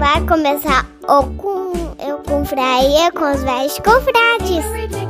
vai começar o com eu confraria com os velhos confrades.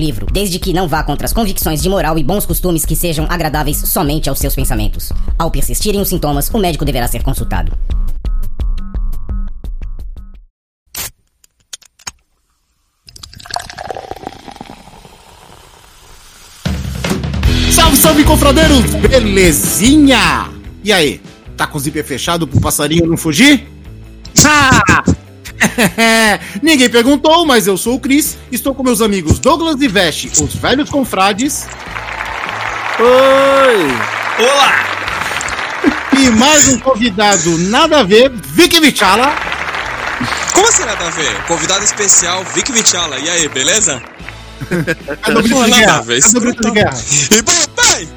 livro, desde que não vá contra as convicções de moral e bons costumes que sejam agradáveis somente aos seus pensamentos. Ao persistirem os sintomas, o médico deverá ser consultado. Salve, salve, confradeiros! Belezinha? E aí, tá com o zíper fechado pro passarinho não fugir? Ah! Ninguém perguntou, mas eu sou o Cris, estou com meus amigos Douglas e Veste, os velhos confrades. Oi! Olá! E mais um convidado nada a ver, Vicky Vichala. Como assim nada a ver? Convidado especial, Vic Vichala. E aí, beleza? Cadê o grito de guerra? a ver, Cadê o grito de guerra? E papai!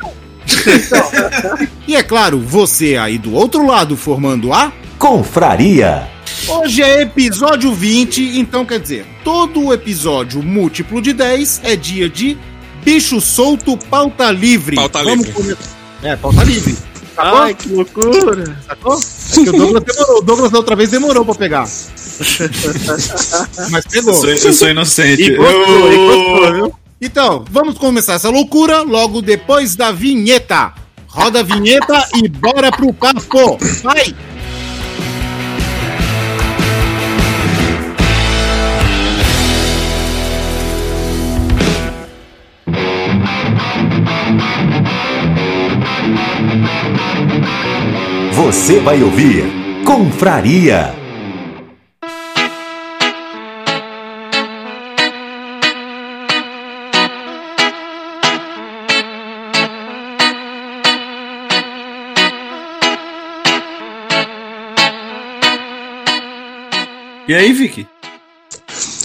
E é claro, você aí do outro lado formando a Confraria. Hoje é episódio 20, então quer dizer, todo episódio múltiplo de 10 é dia de bicho solto, pauta livre. Pauta Vamos livre. começar. É, pauta livre. Sacou? Ai, que loucura. Sacou? É que o Douglas demorou. O Douglas da outra vez demorou pra pegar. Mas pegou. Sou- eu sou inocente. E gostou, e gostou, viu? Então, vamos começar essa loucura logo depois da vinheta. Roda a vinheta e bora pro papo. Vai! Você vai ouvir Confraria. E aí, Vicky?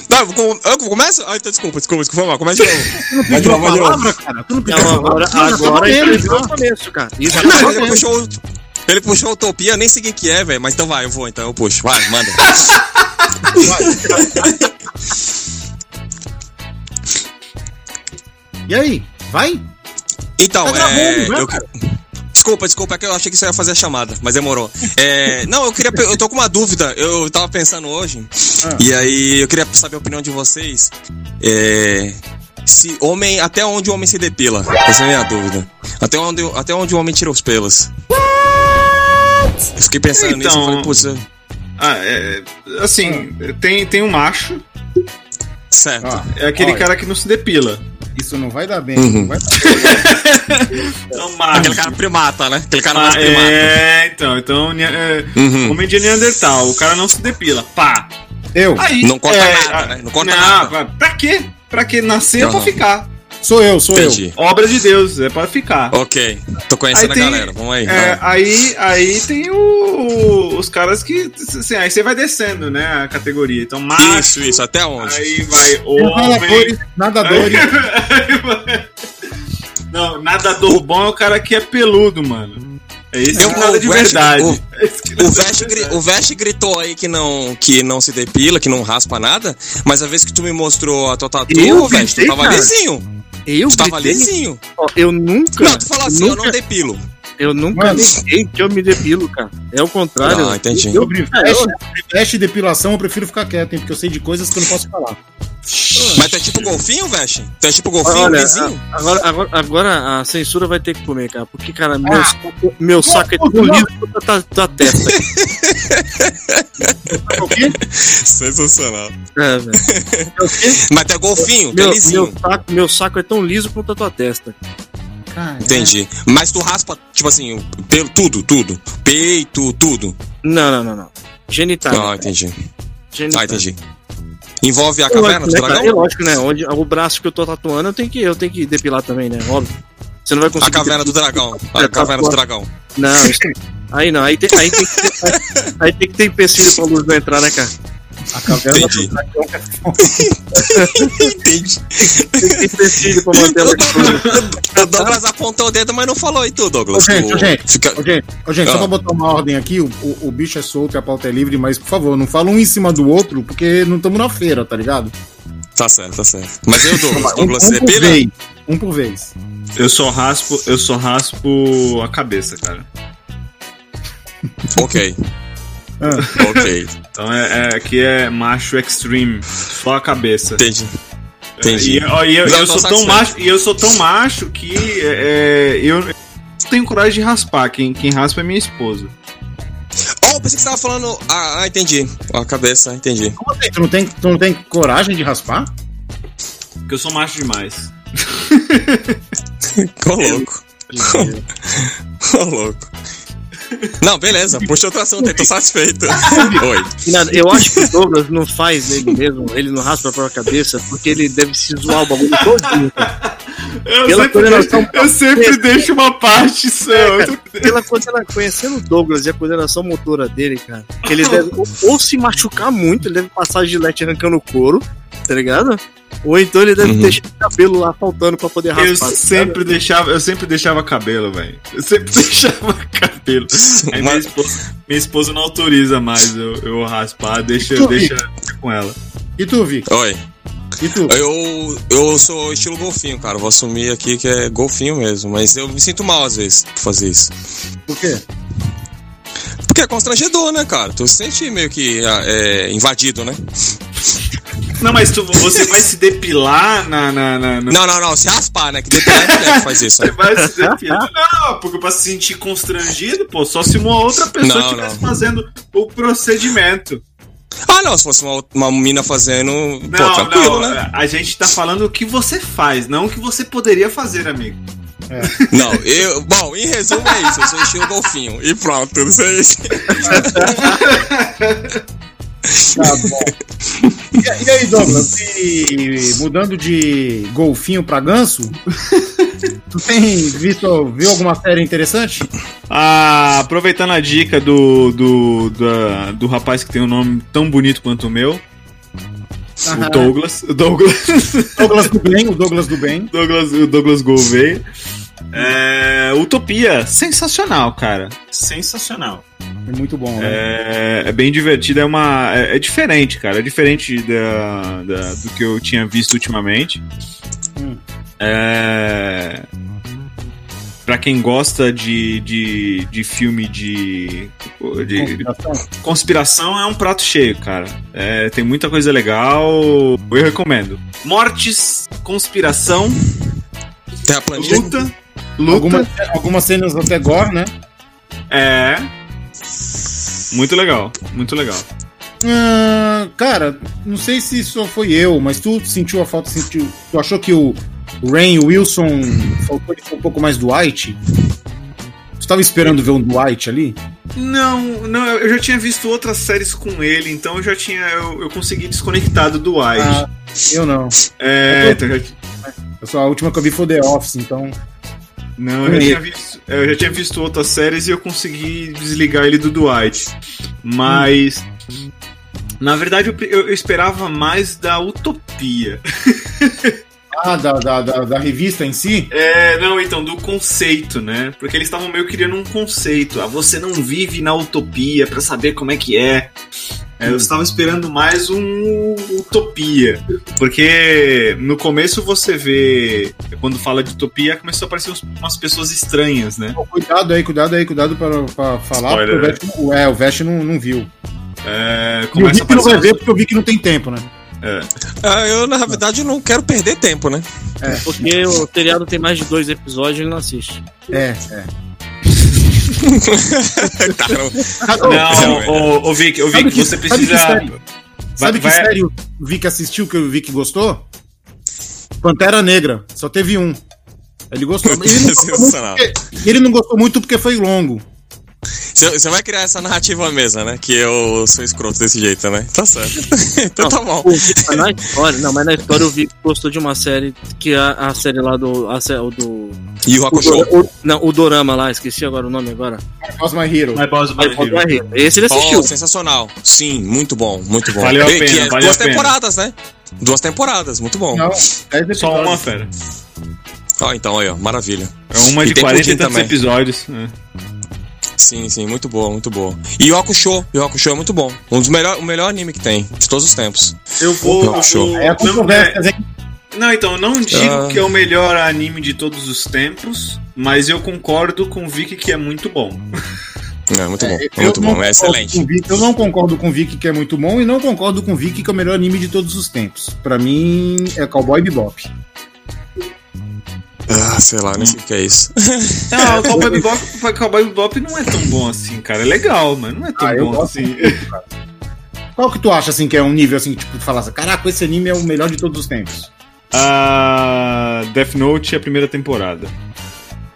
Não, eu com- eu começo? Ah, então desculpa, desculpa, desculpa, mal. Começa de novo. Tu não pediu a palavra, cara? Tu não pediu Não, a agora, palavra? agora já viu tá o começo, cara. Isso Já Não, tá ele puxou. Utopia, eu nem sei o que é, velho. Mas então vai, eu vou, então eu puxo. Vai, manda. E aí? Vai? Então, Tá gravando, é. né, eu- cara? Desculpa, desculpa, é que eu achei que você ia fazer a chamada, mas demorou. É, não, eu queria. Eu tô com uma dúvida. Eu tava pensando hoje. Ah. E aí eu queria saber a opinião de vocês. É. Se homem. Até onde o homem se depila? Essa é a minha dúvida. Até onde, até onde o homem tira os pelos? Eu fiquei pensando nisso Então- e falei, putz, é- Ah, é, assim, tem, tem um macho, certo. Ó, é aquele olha, cara que não se depila. Isso não vai dar bem. Uhum. Não vai dar bem. É macho. Aquele cara primata, né? Aquele cara Ah, mais primata. é, então, então, é, Uhum. homem de Neandertal, o cara não se depila, pá. Eu. Aí, Não corta é, nada, ah, né? Não corta não, nada. Pra, pra quê? Pra quê? Nascer é pra Aham. ficar. Sou eu, sou Entendi. Obra de Deus, é pra ficar. Ok. Tô conhecendo Aí tem- a galera. Vamos aí. É, aí, aí tem o- os caras que, assim, aí você vai descendo, né, a categoria. Então, macho, Isso, isso. Até onde? aí vai eu. homem, Nadadores, nadadores. Não, nadador bom é o cara que é peludo, mano. É esse Eu- que nada de verdade. o- O Vest, de gri- verdade. o Vest gritou aí que não, que não se depila, que não raspa nada, mas a vez que tu me mostrou a tua tatu, Eu Vest, tu tava cara? lisinho. Eu Tu tava gritei? lisinho. Eu nunca. Não, tu falou assim, eu nunca, não depilo. Eu nunca Mano. neguei que eu me depilo, cara. É o contrário. Ah, entendi. É, veste, veste e depilação, eu prefiro ficar quieto, hein? Porque eu sei de coisas que eu não posso falar. Mas tu é tipo golfinho, Vest? Tu é tipo golfinho, Olha, lisinho? a- agora, agora, agora a censura vai ter que comer, cara. Porque, cara, meu, Ah. saco, meu saco é tão não. liso quanto a tua- testa. Sensacional. É, velho. Mas tu é golfinho, é Meu, meu, lisinho. saco, meu saco é tão liso quanto a tua testa. Cara, Entendi. Mas tu raspa, tipo assim, o pelo, tudo, tudo. Peito, tudo. Não, não, não, não. Genitália. Ah, entendi. Genitália. Ah, entendi. Envolve a caverna do né, cara? É dragão? lógico, né? Onde, o braço que eu tô tatuando, eu tenho que, eu tenho que depilar também, né? Óbvio. Você não vai A conseguir. caverna do dragão. A É, caverna do dragão. Não, isso- aí não, aí tem, aí tem, que, ter, aí, aí tem que ter empecilho pra luz não entrar, né, cara? A caverna Entendi. do dragão é foda. Entendi. Tem que ter pra manter ela O Douglas apontou o dedo, mas não falou e tu, Ô, Douglas. gente, O- ô, gente, fica- ô, gente, ô, gente, só Ah. pra botar uma ordem aqui, o, o, o bicho é solto e a pauta é livre, mas por favor, não fala um em cima do outro, porque não estamos na feira, tá ligado? Tá certo, tá certo. Mas eu, Douglas, Um, Douglas, um você por pilha? vez. Um por vez. Eu só raspo, eu só raspo a cabeça, cara. Ok. Ah. Ok. Então é, é- aqui é macho extreme, só a cabeça. Entendi. Entendi. E, ó, e eu, eu sou tão macho, e eu sou tão macho que é, eu não tenho coragem de raspar. Quem, quem raspa é minha esposa. Oh, eu pensei que você tava falando. Ah, ah, entendi. A cabeça, entendi. Como assim? Tu não, tem, tu não tem coragem de raspar? Porque eu sou macho demais. Ficou louco. Ficou louco. Não, beleza. Puxa outro assunto aí, tô satisfeito. Oi. Nada, eu acho que o Douglas não faz ele mesmo, ele não raspa a própria cabeça, porque ele deve se zoar o bagulho todinho. Eu Pela sempre, coordenação- deixo, eu sempre deixo uma parte só. Pela coisa, conhecendo o Douglas e a coordenação motora dele, cara, que ele deve ou, ou se machucar muito, ele deve passar gilete arrancando o couro, tá ligado? Ou então ele deve Uhum. deixar o cabelo lá faltando pra poder raspar. Eu tá sempre deixava, eu sempre deixava cabelo, velho. Eu sempre deixava cabelo. Aí minha Mas- esposa, minha esposa não autoriza mais eu, eu raspar, deixa, Tu, deixa com ela. E tu, Vic? Oi. E tu? Eu, eu sou estilo golfinho, cara. Vou assumir aqui que é golfinho mesmo. Mas eu me sinto mal às vezes por fazer isso. Por quê? Porque é constrangedor, né, cara? Tu se sente meio que ah, é, invadido, né? Não, mas tu, você vai se depilar na. na, na, na- Não, não, não. Se raspar, né? Que depilar é mulher que faz isso. Você Né? vai se depilar. Não, porque pra se sentir constrangido, pô, só se uma outra pessoa estivesse fazendo o procedimento. Ah, não. Se fosse uma, uma mina fazendo. Pô, Não, tranquilo, não, né? a gente tá falando o que você faz, não o que você poderia fazer, amigo. Não, eu. Bom, em resumo é isso. Eu sou estilo golfinho. E pronto, não sei isso. Tá bom. E, e aí, Douglas? E mudando de golfinho pra ganso, tu tem visto, viu alguma série interessante? Ah, aproveitando a dica do, do, da- do rapaz que tem um nome tão bonito quanto o meu, Aham. o Douglas. O Douglas. Douglas do bem, o Douglas do bem. Douglas, o Douglas Gouveia. É, Utopia, sensacional, cara. Sensacional. É muito bom, né? É, é bem divertido, é uma. É, é diferente, cara. É diferente da, da- do que eu tinha visto ultimamente. Hum. É. Pra quem gosta de, de, de filme de, de, Conspiração. Conspiração é um prato cheio, cara. É, tem muita coisa legal. Eu recomendo. Mortes, conspiração, luta. Luta. Algumas, algumas cenas até gore, né? É. Muito legal, muito legal. Ah, cara, não sei se só foi eu, mas tu sentiu a falta, sentiu, tu achou que o Rain Wilson faltou ele um pouco mais Dwight? Tu tava esperando ver um Dwight ali? Não, não, eu já tinha visto outras séries com ele, então eu já tinha. Eu, eu consegui desconectar do Dwight. Ah, eu não. é, então eu já, Eu só, a última que eu vi foi The Office, então. Não, eu já, tinha visto, eu já tinha visto outras séries e eu consegui desligar ele do Dwight. Mas. Na verdade, eu, eu- esperava mais da Utopia. Ah, da, da, da, da revista em si? É, não, então, do conceito, né? Porque eles estavam meio criando um conceito. Ah, você não vive na utopia pra saber como é que é. É, eu estava esperando mais um utopia. Porque no começo você vê. Quando fala de utopia, começou a aparecer umas pessoas estranhas, né? Pô, Cuidado aí, cuidado aí, cuidado pra, pra falar, Spoiler, porque o Vest, não- é, o Vest não, não viu. É, E o Vic não vai ver porque eu vi que não tem tempo, né? Ah, eu, na verdade, não quero perder tempo, né? Porque o seriado tem mais de dois episódios e ele não assiste. É, é. Cara, Não, ô, ô Vic, ô, Sabe Vic que- você sabe precisa. que série- Sabe vai- que série o Vic assistiu que o Vic gostou? Pantera Negra. Só teve um. Ele gostou. Ele não gostou, muito porque, ele não gostou muito porque foi longo. Você vai criar essa narrativa mesmo, né? Que eu sou escroto desse jeito, né? Tá certo. então tá bom. Na história, não, mas na história eu vi que gostou de uma série que é a, a série lá do. A, o do E o Hakusho. Não, o Dorama lá, esqueci agora o nome agora. Boss My Hero. My Boss My Aí, pode Hero. Esse ele assistiu. Oh, sensacional. Sim, muito bom, muito bom. Valeu a E que pena, é valeu duas a pena. temporadas, né? Duas temporadas, muito bom. Não, 10 Só uma, fera. Ó, então aí, ó, maravilha. É uma E de tem 40 e tantos também. episódios. É. Sim, sim, muito boa, muito boa. E o Hakusho, e o Hakusho é muito bom. Um dos melhores, o melhor anime que tem, de todos os tempos. Eu vou. eu Show. vou- É é- hein? não, então, eu não digo Ah. que é o melhor anime de todos os tempos, mas eu concordo com o Vicky que é muito bom. É, muito bom, é muito bom, é excelente. Vic- eu não concordo com o Vicky que é muito bom e não concordo com o Vicky que é o melhor anime de todos os tempos. Pra mim é Cowboy Bebop. Ah, sei lá, nem sei o que é isso. Não, o Cowboy Bebop, o Cowboy Bebop não é tão bom assim, cara. É legal, mas não é tão Ah, bom assim. Qual que tu acha assim que é um nível assim, tipo, tu fala assim, caraca, esse anime é o melhor de todos os tempos? Ah, Death Note é a primeira temporada.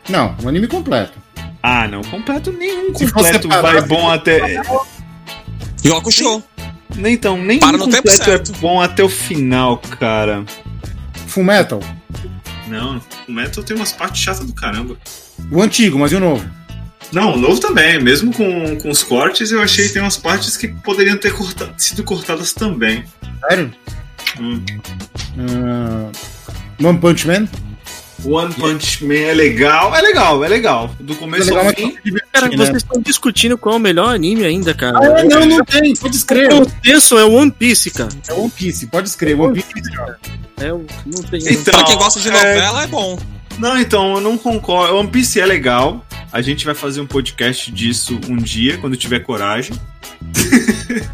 Não, um anime completo. Ah, não, completo nenhum Se completo vai bom até. E o Hakusho. Nem então, nem Para no tempo completo é certo. bom até o final, cara. Full Metal, Não, o Metal tem umas partes chatas do caramba. o antigo, mas e o novo? Não, o novo também, mesmo com, com os cortes, eu achei que tem umas partes que poderiam ter sido cortadas também. Sério? Hum. Ah, One Punch Man? One Punch Man é legal, é legal, é legal. Do É começo legal, ao fim. Cara, né? vocês estão discutindo qual é o melhor anime ainda, cara. Ah, é, não, não tem, pode O escrever. eu penso é o One Piece, cara. É One Piece, pode escrever. One Piece, cara. É, o- não tem. Então, Pra quem gosta de é- novela, é bom. Não, então, eu não concordo. One Piece é legal. A gente vai fazer um podcast disso um dia, quando tiver coragem.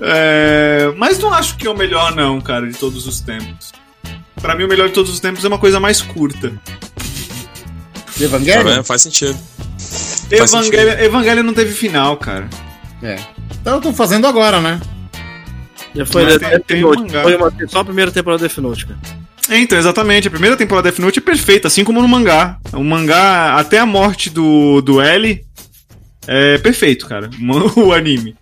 É, mas não acho que é o melhor, não, cara, de todos os tempos. Pra mim, o melhor de todos os tempos é uma coisa mais curta. Tá Evangelion? vendo? Faz sentido. Faz Evangelho, Evangelho não teve final, cara. É. Então eu tô fazendo agora, né? Já foi Mas tem- tem um. Foi uma- só a primeira temporada de Death Note, cara. Então, exatamente. A primeira temporada de Death Note é perfeita, assim como no mangá. O mangá, até a morte do, do L, é perfeito, cara. O anime.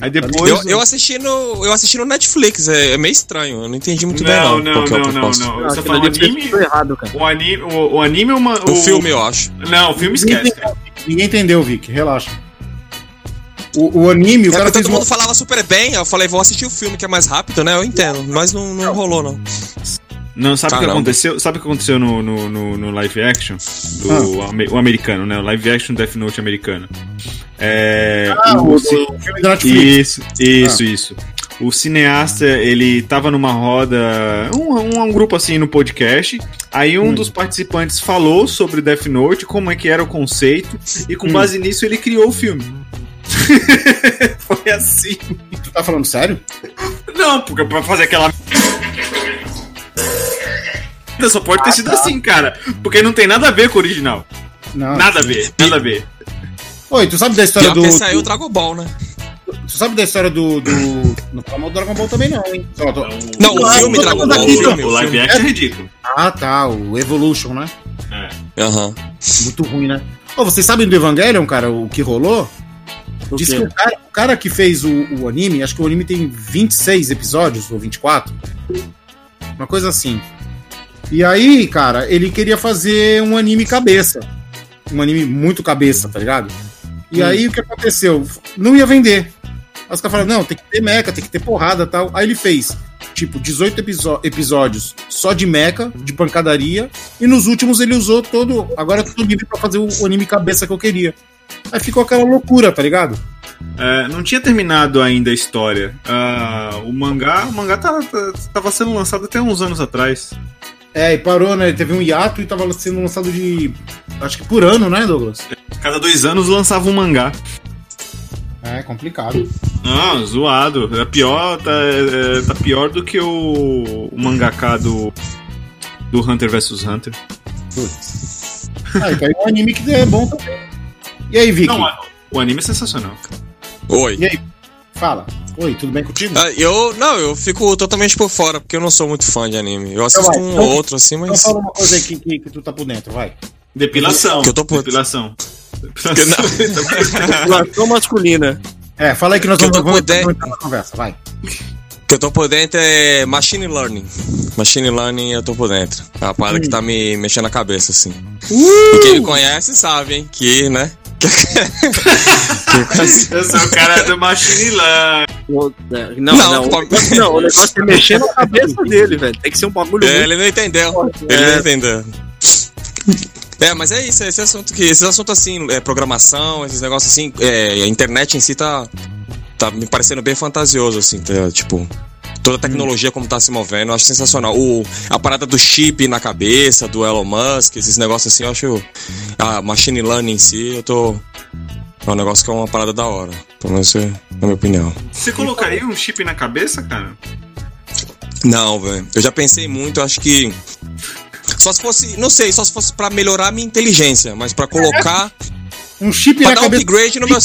Aí depois. Eu, eu assisti no, eu assisti no Netflix, é, é meio estranho, eu não entendi muito bem Não, não. não, é o não, não, não. Ah, Você o fez anime. errado, cara. O anime, o, o anime é uma. O filme, eu acho. Não, o filme esquece. cara. Ninguém entendeu, Vic, relaxa. O, o anime, o É cara todo uma... mundo falava super bem, eu falei, vou assistir o filme que é mais rápido, né? Eu entendo, mas não, não rolou, não. Não, sabe o que Caramba. aconteceu? Sabe o que aconteceu no, no, no, no live action? Do ame- o americano, né? O live action Death Note americano. É. Ah, o o, filme da Netflix. Isso, isso, isso. O cineasta, ele tava numa roda, um, um, um grupo assim no podcast. Aí um dos participantes falou sobre Death Note, como é que era o conceito, e com base nisso ele criou o filme. Foi assim. Tu tá falando sério? Não, porque pra fazer aquela. Só pode ter sido assim, cara. Porque não tem nada a ver com o original. Não. Nada a ver, nada a ver. Oi, tu sabe da história Pior do... que saiu o Dragon Ball, né? Tu sabe da história do... do... Não fala mal do Dragon Ball também não, hein? Só tô- Não, o Ah, filme Dragon Ball, aqui, o filme, O live action é ridículo. Ah, tá, o Evolution, né? Aham. Muito ruim, né? Ô, vocês sabem do Evangelion, cara, o que rolou? O Diz quê? que o cara, o cara que fez o, o anime, acho que o anime tem 26 episódios, ou 24. Uma coisa assim. E aí, cara, ele queria fazer um anime cabeça. Um anime muito cabeça, tá ligado? E aí o que aconteceu? Não ia vender. Aí os caras falaram, não, tem que ter mecha, tem que ter porrada tal. Aí ele fez, tipo, 18 episo- episódios só de mecha, de pancadaria. E nos últimos ele usou todo. Agora eu tô livre pra fazer o, anime cabeça que eu queria. Aí ficou aquela loucura, tá ligado? É, não tinha terminado ainda a história. Ah, o mangá, o mangá tava, tava sendo lançado até uns anos atrás. É, e parou, né? Teve um hiato e tava sendo lançado de. Acho que por ano, né, Douglas? Cada dois anos lançava um mangá. É complicado. Ah, zoado. É pior, tá, é, tá pior do que o, o mangaká do, do Hunter vs Hunter. Putz. Ah, e caiu um anime que é bom também. E aí, Vicky? Não, o anime é sensacional. Oi. E aí? Fala. Oi, tudo bem contigo? Ah, eu, não, eu fico totalmente por fora, porque eu não sou muito fã de anime. Eu assisto vai, um então- ou outro assim, Então mas. fala uma coisa aí que, que, que tu tá por dentro, vai. Depilação. Que eu tô puto. Depilação. Relação masculina. É, fala aí que nós Que eu vamos, tô vamos por dentro. entrar na conversa, vai. que eu tô por dentro é Machine Learning. Machine Learning eu tô por dentro. É uma parada que tá me mexendo a cabeça, assim. E quem me conhece sabe, hein? Que, né? Eu sou o cara do Machine Learning. Não, não, Não, o negócio, não, o negócio é mexer na cabeça dele, velho. Tem que ser um bagulho É, muito ele não entendeu. Ele É. não entendeu. É, mas é isso, é esse assunto que. Esses assuntos assim, é, programação, esses negócios assim, é, a internet em si tá. Tá me parecendo bem fantasioso, assim, tá, tipo. Toda a tecnologia como tá se movendo, eu acho sensacional. O, a parada do chip na cabeça, do Elon Musk, esses negócios assim, eu acho. A machine learning em si, eu tô. É um negócio que é uma parada da hora. Pelo menos é a minha opinião. Você colocaria um chip na cabeça, cara? Não, velho. Eu já pensei muito, eu acho que. Só se fosse. Não sei, só se fosse pra melhorar a minha inteligência, mas pra colocar. Um chip pra na dar um cabeça. upgrade no meu.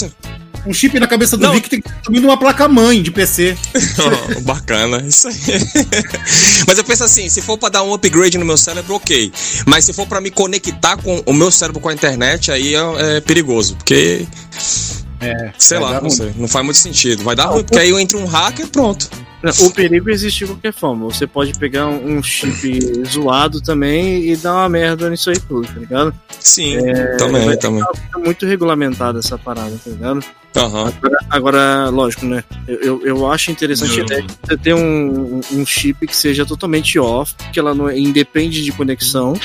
Um chip na cabeça do Não. Vic tem que estar subindo uma placa-mãe de PC. Oh, bacana, isso aí. Mas eu penso assim, se for pra dar um upgrade no meu cérebro, ok. Mas se for pra me conectar com o meu cérebro com a internet, aí é, é perigoso, porque É. sei lá, não sei, não faz muito sentido. Vai dar ruim, porque aí eu entro um hacker, pronto. O perigo existe de qualquer forma. Você pode pegar um chip zoado também e dar uma merda nisso aí tudo, tá ligado? Sim, também, vai- também. Fica muito regulamentada essa parada, tá ligado? Aham. Agora, agora, lógico, né? Eu, eu, eu acho interessante a Não. ideia de você ter um, um chip que seja totalmente off, que ela não é- independe de conexão,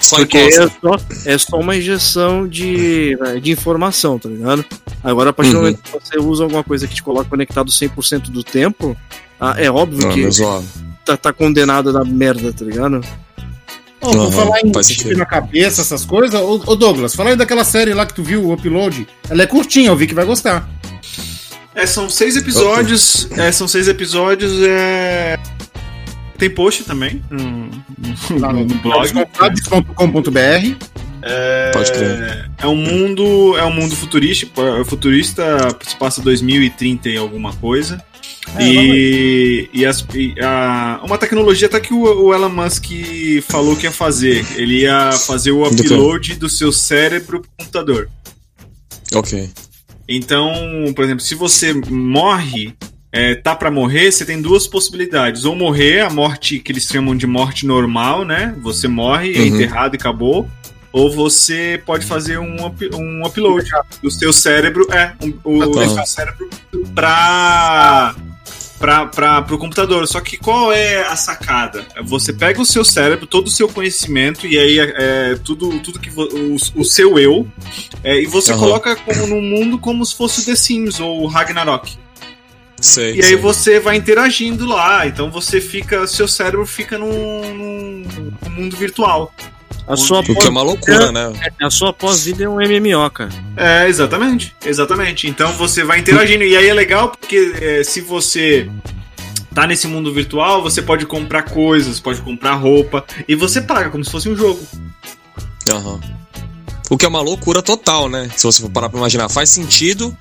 Só porque é só, é só uma injeção de, de informação, tá ligado? Agora, a partir do Uhum. momento que você usa alguma coisa que te coloca conectado 100% do tempo, ah, é óbvio Não, que tá, tá condenado da merda, tá ligado? Ô, por Aham, falar em chip na cabeça, essas coisas, ô, ô Douglas, fala aí daquela série lá que tu viu, o Upload. Ela é curtinha, eu vi que vai gostar. É, são seis episódios. É, são seis episódios. É... Tem post também no, Lá no, no no blog. blog.com.br. Pode crer. É um mundo, é um mundo futurístico, é futurista, se passa 2030 e alguma coisa. É, e e, as- e a- uma tecnologia até que o, o Elon Musk falou que ia fazer. Ele ia fazer o Do upload do seu cérebro pro computador. Ok. Então, por exemplo, se você morre, é, tá pra morrer, você tem duas possibilidades. Ou morrer, a morte que eles chamam de morte normal, né? Você morre, é Uhum. enterrado e acabou. Ou você pode fazer um, up- um upload do seu cérebro, é, um, o Ah, tá. do seu cérebro pra, pra, pro computador. Só que qual é a sacada? Você pega o seu cérebro, todo o seu conhecimento, e aí é, tudo, tudo que o, o seu eu, é, e você Aham. coloca como no mundo como se fosse o The Sims ou o Ragnarok. Sei. E aí sei. você vai interagindo lá, então você fica, seu cérebro fica num- num mundo virtual. A sua, O que é uma loucura, né? a sua pós-vida é um MMO, cara. É, exatamente, exatamente. Então você vai interagindo, e aí é legal porque é, se você tá nesse mundo virtual, você pode comprar coisas, pode comprar roupa, e você paga como se fosse um jogo. Aham. O que é uma loucura total, né? Se você for parar pra imaginar, faz sentido,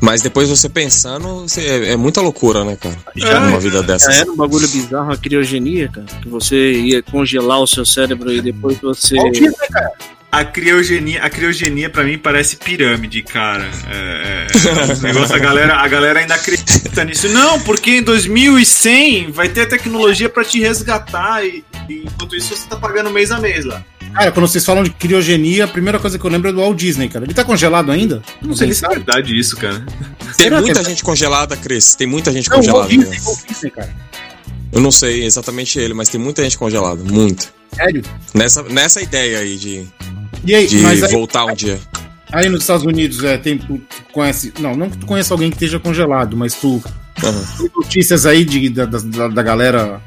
mas depois você pensando, você- é, é muita loucura, né, cara? É, Uma vida dessa. Já era um bagulho bizarro, a criogenia, cara. Que você ia congelar o seu cérebro e depois você. Qual Disney, cara? A criogenia, a criogenia para mim parece pirâmide, cara. É, é, é um negócio, a galera, a galera ainda acredita nisso. Não, porque em 2100 vai ter a tecnologia para te resgatar e, e enquanto isso você tá pagando mês a mês lá. Cara, quando vocês falam de criogenia, a primeira coisa que eu lembro é do Walt Disney, cara. Ele tá congelado ainda? Não sei se é verdade isso, cara. Tem Será que muita é- gente congelada, Cris. Tem muita gente Não, o Walt congelada. Disney? Walt Disney, cara. Eu não sei exatamente ele, mas tem muita gente congelada. Muito. Sério? Nessa, nessa ideia aí de, E aí, de mas aí, voltar um dia. aí nos Estados Unidos, é, tem, tu, conhece. Não, não que tu conheça alguém que esteja congelado, mas tu. Tem notícias aí de, da, da, da galera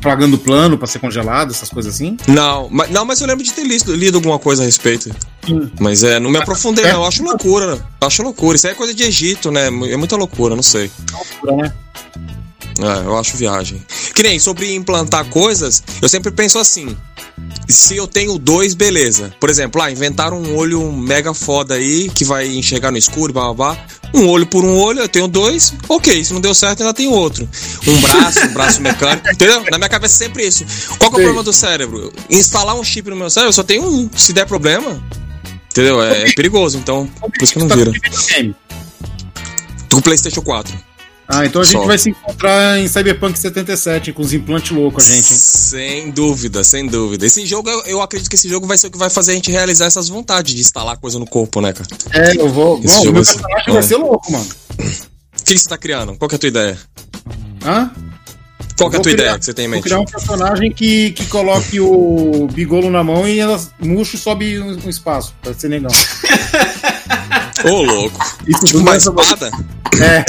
pagando plano pra ser congelado, essas coisas assim? Não, mas, não, mas eu lembro de ter lido, lido alguma coisa a respeito. Sim. Mas é, não me aprofundei, É. não. Eu acho loucura. Eu acho loucura. Isso aí é coisa de Egito, né? É muita loucura, não sei. Né? É, eu acho viagem. Que nem sobre implantar coisas, eu sempre penso assim. Se eu tenho dois, beleza. Por exemplo, lá, inventaram um olho mega foda aí, que vai enxergar no escuro, blá blá blá. Um olho por um olho, eu tenho dois, ok. Se não deu certo, ainda tem outro. Um braço, um braço mecânico, entendeu? Na minha cabeça é sempre isso. Qual que é o problema do cérebro? Instalar um chip no meu cérebro, eu só tenho um. Se der problema, entendeu? É, é perigoso, então por isso que não Tá vira. videogame. Com o PlayStation 4. Ah, então a gente Só. vai se encontrar em Cyberpunk 77 com os implantes loucos, a gente, hein? Sem dúvida, sem dúvida. Esse jogo, eu, acredito que esse jogo vai ser o que vai fazer a gente realizar essas vontades de instalar coisa no corpo, né, cara? É, eu vou. Esse Bom, jogo o meu vai personagem é. vai ser louco, mano. O que, que você tá criando? Qual que é a tua ideia? Hã? Qual que é a Vou tua criar- ideia que você tem em Vou mente? criar um personagem que, que coloque o bigolo na mão e elas murcho sobe um, um espaço. Vai ser legal. Ô, louco. Isso Tipo uma espada? É.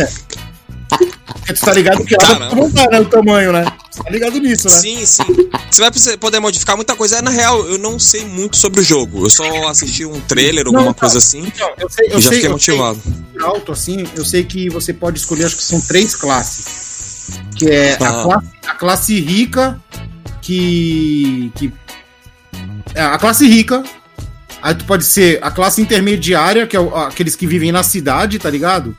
Porque tu tá ligado que ela não tá, né? O tamanho, né? Tá ligado nisso, né? Sim, sim. Você vai poder modificar muita coisa. É, Na real, eu não sei muito sobre o jogo. Eu só assisti um trailer, alguma Não, coisa não. assim, Então, eu sei, eu e já sei, fiquei eu sei, motivado. por alto, assim, eu sei que você pode escolher, acho que são três classes. Que é a, Ah. classe, a classe rica, que. que é, a classe rica. Aí tu pode ser a classe intermediária, que é aqueles que vivem na cidade, tá ligado?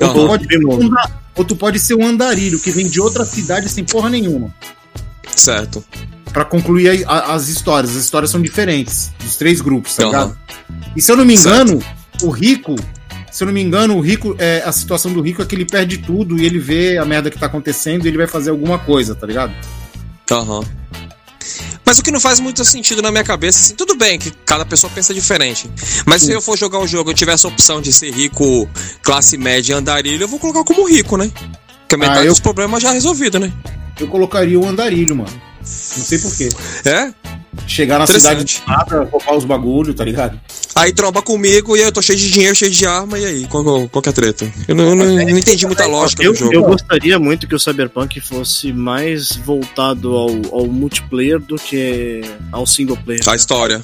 Ou, tu pode um ou tu pode ser um andarilho, que vem de outra cidade sem porra nenhuma. Certo. Pra concluir a- a- as histórias. As histórias são diferentes dos três grupos, tá ligado? E se eu não me engano, o rico. Se eu não me engano, o rico. É, a situação do rico é que ele perde tudo e ele vê a merda que tá acontecendo e ele vai fazer alguma coisa, tá ligado? Aham. Mas o que não faz muito sentido na minha cabeça, assim, tudo bem que cada pessoa pensa diferente. Mas se eu for jogar o jogo e eu tiver essa opção de ser rico, classe média e andarilho, eu vou colocar como rico, né? Porque a metade Ah, eu- dos problemas já é resolvido, né? Eu colocaria o andarilho, mano. Não sei porquê. É? Chegar na cidade de nada, roubar os bagulho, tá ligado? Aí tromba comigo e aí eu tô cheio de dinheiro, cheio de arma, e aí? Qual, qual, qual que é a treta? Eu não, eu não- não entendi muita lógica Eu, do jogo. eu gostaria muito que o Cyberpunk fosse mais voltado ao, ao multiplayer do que ao single player. A história.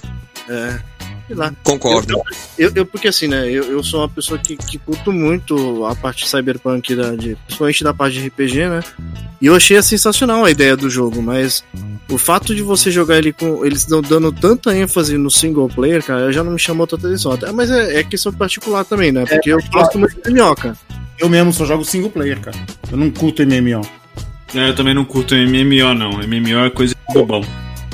É. Sei lá. Concordo. Eu, eu- porque assim, né? Eu, eu sou uma pessoa que, que curto muito a parte cyberpunk, da, de, principalmente da parte de RPG, né? E eu achei sensacional a ideia do jogo, mas o fato de você jogar ele com. Eles dão dando tanta ênfase no single player, cara, já não me chamou tanta atenção. Até- Mas é, é questão particular também, né? Porque eu gosto muito de minhoca. Eu mesmo só jogo single player, cara. Eu não curto MMO. É, eu também não curto MMO, não. MMO é coisa de bobão.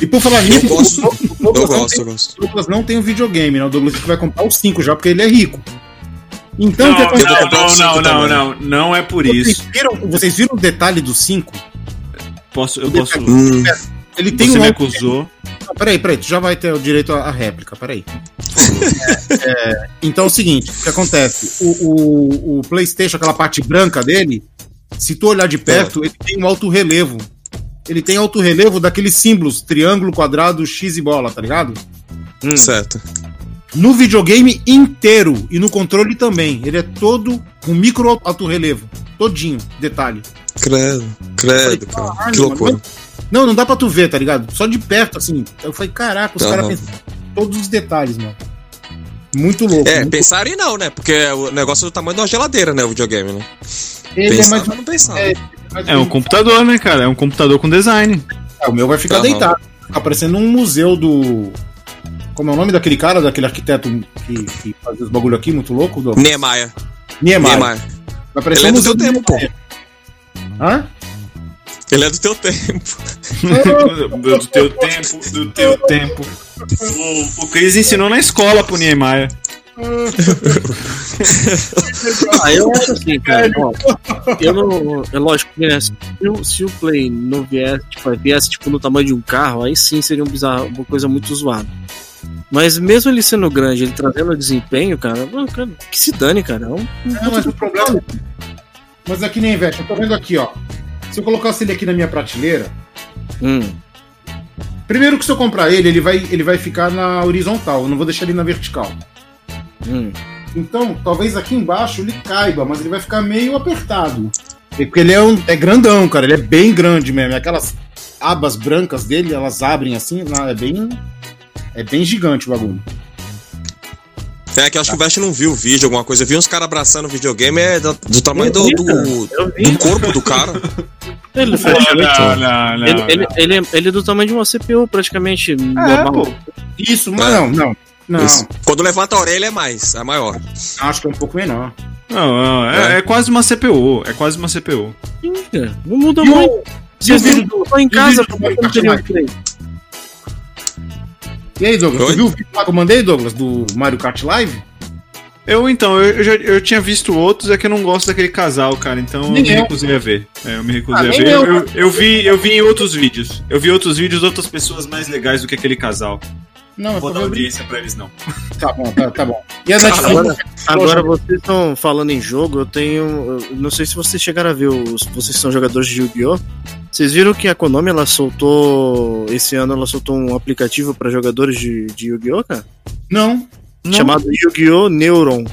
E por falar nisso, Eu gosto. o Douglas Eu não gosto, tem- eu gosto. o Douglas não tem o videogame, né? O Douglas que vai comprar o 5 já, porque ele é rico. Então, Não, o que não, acontece? vou comprar não, não, não, não, não é por Vocês isso. viram, vocês viram o detalhe do 5? Posso, eu posso. Hum, Ele tem Você um me acusou. Não, peraí, peraí, tu já vai ter o direito à réplica, peraí. É, é, então é o seguinte, o que acontece? O, o, o Playstation, aquela parte branca dele, se tu olhar de perto, ele tem um alto relevo. Ele tem alto relevo daqueles símbolos, triângulo, quadrado, X e bola, tá ligado? certo. No videogame inteiro e no controle também. Ele é todo um micro alto relevo. Todinho, detalhe. Credo, credo, cara. Caralho, Que loucura. mano. Não, não dá pra tu ver, tá ligado? Só de perto, assim. Eu falei, caraca, os caras pensam todos os detalhes, mano. Muito louco. É, muito... pensar em não, né? Porque o negócio é do tamanho de uma geladeira, né? O videogame, né? Ele é mais. mas não pensar. é, mais É um computador, né, cara? É um computador com design. É, o meu vai ficar Aham. deitado. Fica parecendo um museu do. Como é o nome daquele cara, daquele arquiteto que, que fazia os bagulho aqui, muito louco? Do... Niemeyer. Niemeyer. Niemeyer. Ele é do teu tempo, pô. Niemeyer. Hã? Ele é do teu tempo. do, teu tempo, do teu tempo. O, o Chris ensinou na escola pro Niemeyer. Ah, eu acho assim, cara. ó, eu não. É lógico que né, se, o- se o Play não viesse, tipo, viesse tipo, no tamanho de um carro, aí sim seria um bizarro, uma coisa muito zoada. Mas mesmo ele sendo grande, ele trazendo desempenho, cara, que se dane, cara. É um, um Não, mas o problema. Mas aqui nem investe. Eu tô vendo aqui, ó. Se eu colocasse ele aqui na minha prateleira, Hum, primeiro que se eu comprar ele, ele vai, ele vai ficar na horizontal. Eu não vou deixar ele na vertical. hum. Então, talvez aqui embaixo ele caiba, mas ele vai ficar meio apertado. É Porque ele é, um, é grandão, cara. Ele é bem grande mesmo. Aquelas abas brancas dele, elas abrem assim. É bem. É bem gigante o bagulho. É que eu acho que o Vest não viu o vídeo, alguma coisa. Eu vi uns caras abraçando o videogame, é do, do tamanho do, do, do corpo do cara. Ele, Não, não, não. ele, ele, ele, é, ele é do tamanho de uma CPU, praticamente. É. Isso, mas É. não, não. Não, Isso. Quando levanta a orelha é mais, é maior. acho que é um pouco menor. Não, não, é, é quase uma CPU. É quase uma CPU. Sim, Não muda E o- muito. Se e o eu vídeo tô em o casa, vídeo por do que eu não teria um? E aí, Douglas, Oi? tu viu o vídeo lá que eu mandei, Douglas, do Mario Kart Live? Eu, então, eu, eu já eu tinha visto outros, é que eu não gosto daquele casal, cara, então eu Nem me eu. recusei a ver. É, eu me recusei Ah, a ver. eu. Eu, eu, eu vi, eu vi em outros vídeos. Eu vi outros vídeos de outras pessoas mais legais do que aquele casal. Não, Não vou dar audiência pra eles, não. Tá bom, tá, tá bom. E a Netflix? Agora, agora vocês estão falando em jogo, eu tenho. eu não sei se vocês chegaram a ver, os, vocês são jogadores de Yu-Gi-Oh! Vocês viram que a Konami ela soltou. Esse ano ela soltou um aplicativo para jogadores de, de Yu-Gi-Oh! cara? Não. Chamado Yu-Gi-Oh! Neuron.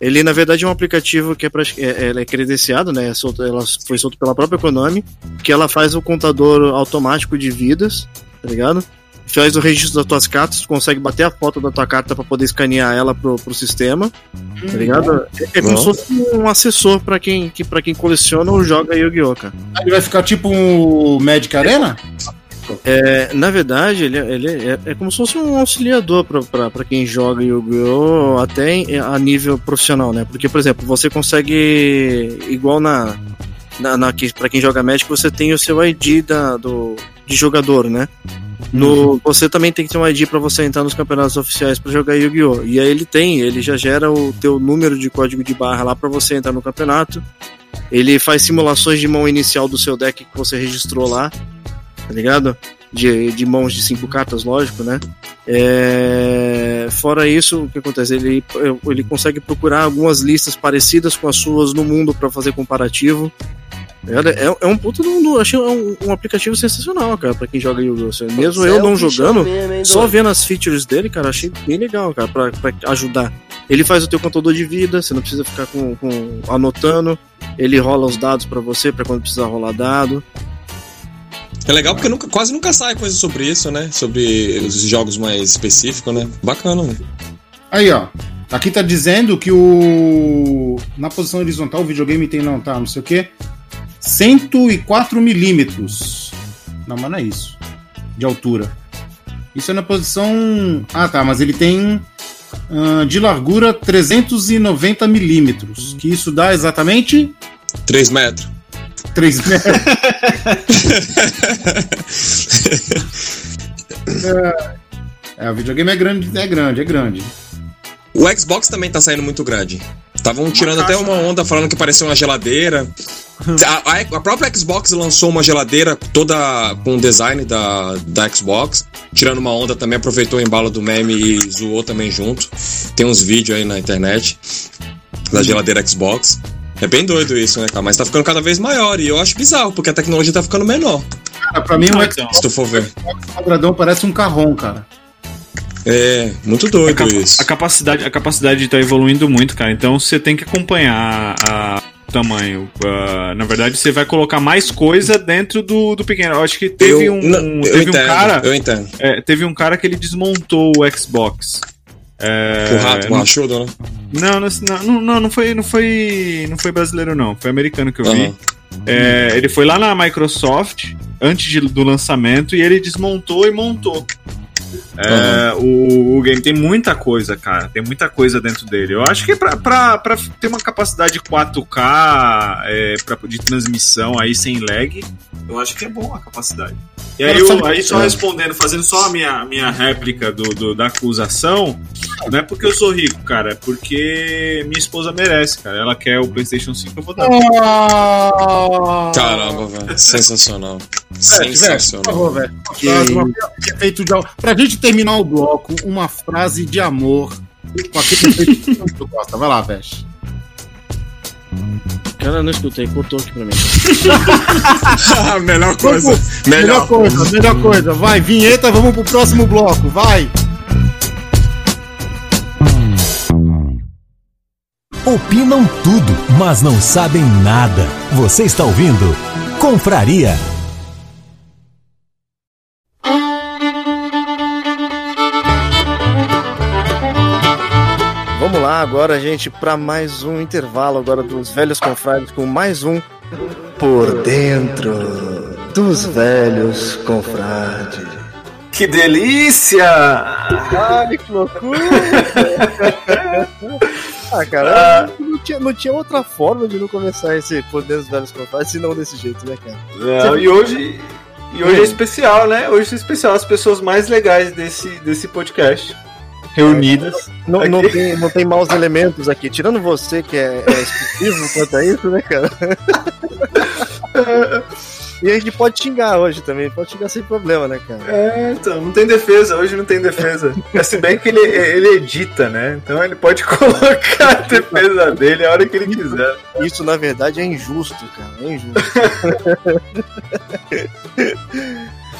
Ele, na verdade, é um aplicativo que é, pra, é, ela é credenciado, né? É solto- ela foi solto pela própria Konami, que ela faz o contador automático de vidas, tá ligado? Faz o registro das tuas cartas, tu consegue bater a foto da tua carta pra poder escanear ela pro, pro sistema, tá ligado? É, é como se fosse um assessor pra quem, que, pra quem coleciona ou joga Yu-Gi-Oh! cara. Ele vai ficar tipo um Magic Arena? É, na verdade, ele, é- ele é, é como se fosse um auxiliador pra quem joga Yu-Gi-Oh! até em- a nível profissional, né? Porque, por exemplo, você consegue, igual na, na, na que- pra quem joga Magic, você tem o seu ID da, do, de jogador, né? No, você também tem que ter um ID pra você entrar nos campeonatos oficiais pra jogar Yu-Gi-Oh! E aí ele tem, ele já gera o teu número de código de barra lá pra você entrar no campeonato. Ele faz simulações de mão inicial do seu deck que você registrou lá, tá ligado? De, de mãos de cinco cartas, lógico, né? É, Fora isso, o que acontece? Ele, ele consegue procurar algumas listas parecidas com as suas no mundo pra fazer comparativo. Tá ligado? É, é um puto do, do achei um, um aplicativo sensacional, cara, pra quem joga Yu-Gi-Oh! Assim, Mesmo eu não jogando, só vendo as features dele, cara, achei bem legal, cara, pra, pra ajudar. Ele faz o teu contador de vida, você não precisa ficar com, com- anotando. Ele rola os dados pra você, pra quando precisar rolar dado. É legal porque nunca, quase nunca sai coisa sobre isso, né? Sobre os jogos mais específicos, né? Bacana, né? Aí, ó. Aqui tá dizendo que o. Na posição horizontal, o videogame tem não, tá, não sei o quê. 104 milímetros. Não, mas não é isso. De altura. Isso é na posição. Ah, tá, mas ele tem. ah, de largura 390 milímetros. Que isso dá exatamente 3 metros. 3 metros. É, o videogame é grande, é grande, é grande. O Xbox também tá saindo muito grande. Estavam tirando até uma onda falando que parecia uma geladeira. A, a- a própria Xbox lançou uma geladeira toda com o design da, da Xbox, tirando uma onda também, aproveitou o embalo do meme e zoou também junto. Tem uns vídeos aí na internet da geladeira Xbox. É bem doido isso, né, cara? Mas tá ficando cada vez maior e eu acho bizarro, porque a tecnologia tá ficando menor, Cara, pra mim, um então. se tu for ver. Xbox quadradão parece um carrom, cara. É, muito A, doido capa- isso. a capacidade, a capacidade tá evoluindo muito, cara. Então você tem que acompanhar a- o tamanho. Ah, na verdade, você vai colocar mais coisa dentro do, do pequeno. Eu acho que teve eu, um, não, eu teve um entendo, cara, eu entendo. é, teve um cara que ele desmontou o Xbox. É, O rato não, machudo, né? não, não, não, não, foi, não foi, não foi brasileiro não. Foi americano que eu vi. É, ele foi lá na Microsoft antes de- do lançamento e ele desmontou e montou. É, o, o game tem muita coisa, cara. Tem muita coisa dentro dele. Eu acho que pra, pra, pra ter uma capacidade 4K é, pra, de transmissão aí sem lag, eu acho que é bom a capacidade. E aí, eu, aí só respondendo, fazendo só a minha, minha réplica do, do- da acusação, não é porque eu sou rico, cara, é porque minha esposa merece, cara. Ela quer o PlayStation 5, eu vou dar. Caramba, velho. Sensacional. Veste, por Sensacional. favor, velho. Uma frase, uma frase efeito de amor. Pra gente terminar o bloco, uma frase de amor com aquele efeito que tu gosta. Vai lá, Veste. Cara, eu não escutei, cortou aqui pra mim. melhor coisa. Melhor Melhor. coisa, melhor coisa. Vai, vinheta, vamos pro próximo bloco. Vai. Opinam tudo, mas não sabem nada. Você está ouvindo Confraria. Vamos lá agora, gente, para mais um intervalo agora dos velhos confrades com mais um Por Dentro dos Velhos Confrades. Que delícia! Ai, que loucura! ah, cara, não tinha, não tinha outra forma de não começar esse Por Dentro dos Velhos Confrades senão desse jeito, né, cara? Não, e hoje, e hoje é especial, né? Hoje é especial as pessoas mais legais desse, desse podcast. Reunidas. Não, não, tem, não tem maus elementos aqui. Tirando você, que é, é exclusivo quanto a isso, né, cara? E a gente pode xingar hoje também, pode xingar sem problema, né, cara? É, então, não tem defesa, hoje não tem defesa. É, Se bem que ele, ele edita, né? Então ele pode colocar a defesa dele a hora que ele quiser. Isso, na verdade, é injusto, cara. É injusto.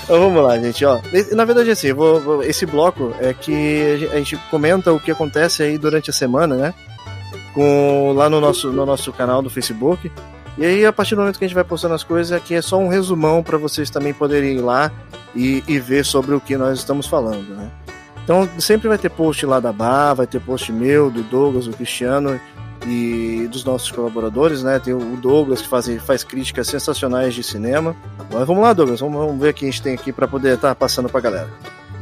Então vamos lá, gente, ó. Na verdade, assim, vou- vou- esse bloco é que a gente comenta o que acontece aí durante a semana, né? Com, lá no nosso, no nosso canal do Facebook. E aí, a partir do momento que a gente vai postando as coisas, aqui é só um resumão para vocês também poderem ir lá e, e ver sobre o que nós estamos falando, né? Então, sempre vai ter post lá da Bar, vai ter post meu, do Douglas, do Cristiano e dos nossos colaboradores, né? Tem o Douglas que faz, faz críticas sensacionais de cinema. Mas vamos lá, Douglas, vamos, vamos ver o que a gente tem aqui para poder estar passando pra galera.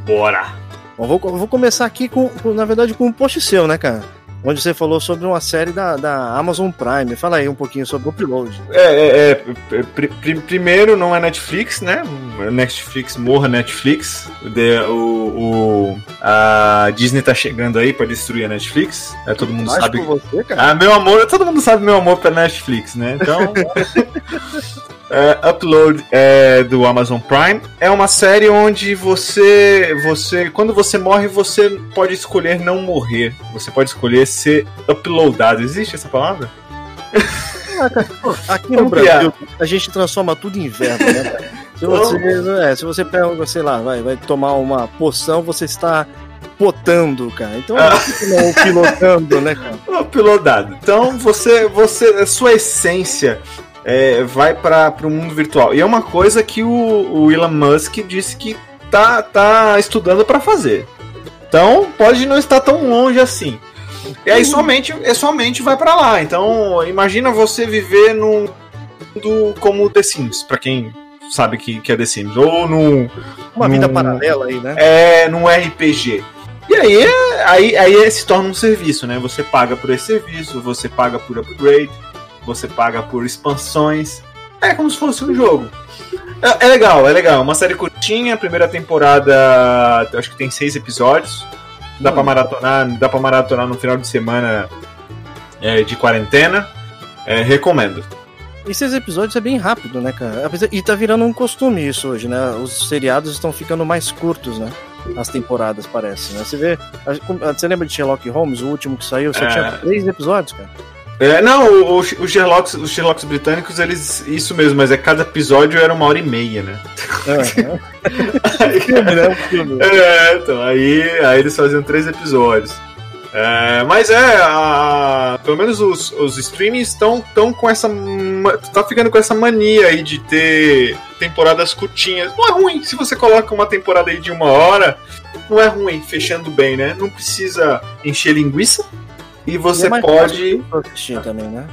Bora! Bom, vou, vou começar aqui com, com, na verdade, com um post seu, né, cara? Onde você falou sobre uma série da, da Amazon Prime. Fala aí um pouquinho sobre o Upload. É, é, é, pri- pri- primeiro não é Netflix, né? Netflix morra Netflix. De- o- o- a Disney tá chegando aí pra destruir a Netflix. É, todo mundo sabe. você, cara. Ah, meu amor, todo mundo sabe meu amor pra Netflix, né? Então. é, Upload é, do Amazon Prime é uma série onde você, você, quando você morre, você pode escolher não morrer. Você pode escolher ser uploadado. Existe essa palavra? Aqui no Brasil, a gente transforma tudo em verbo, né? Se você, é, se você pega, sei lá, vai, vai tomar uma poção, você está potando, cara. Então, Ah. não pilotando, né, cara? Uploadado. Então você, você, a sua essência é, vai para o mundo virtual. E é uma coisa que o, o Elon Musk disse que tá, tá estudando para fazer. Então pode não estar tão longe assim. E aí somente, é somente vai para lá. Então imagina você viver num mundo como The Sims, para quem sabe que, que é The Sims, ou num Uma vida paralela aí, né? é, num RPG. E aí, é- aí, aí se torna um serviço, né? Você paga por esse serviço, você paga por upgrade, você paga por expansões. É como se fosse um jogo. É, é legal, é legal. Uma série curtinha, primeira temporada acho que tem seis episódios. Dá pra maratonar, dá pra maratonar no final de semana é, de quarentena. É, recomendo. E seis episódios é bem rápido, né, cara? E tá virando um costume isso hoje, né? Os seriados estão ficando mais curtos, né? As temporadas, parece, né? Você vê. Você lembra de Sherlock Holmes, o último que saiu? Só É. tinha três episódios, cara. É, não, o, o, os Sherlocks, os Sherlocks britânicos, eles. Isso mesmo, mas é cada episódio era uma hora e meia, né? É, filme, né? Um filme. É, então, aí, aí eles faziam três episódios. É, mas é, a- pelo menos os, os streamings estão tão com essa. tá ficando com essa mania aí de ter temporadas curtinhas. Não é ruim, se você coloca uma temporada aí de uma hora, não é ruim, fechando bem, né? Não precisa encher linguiça. E E você é mais pode. assistir também, né?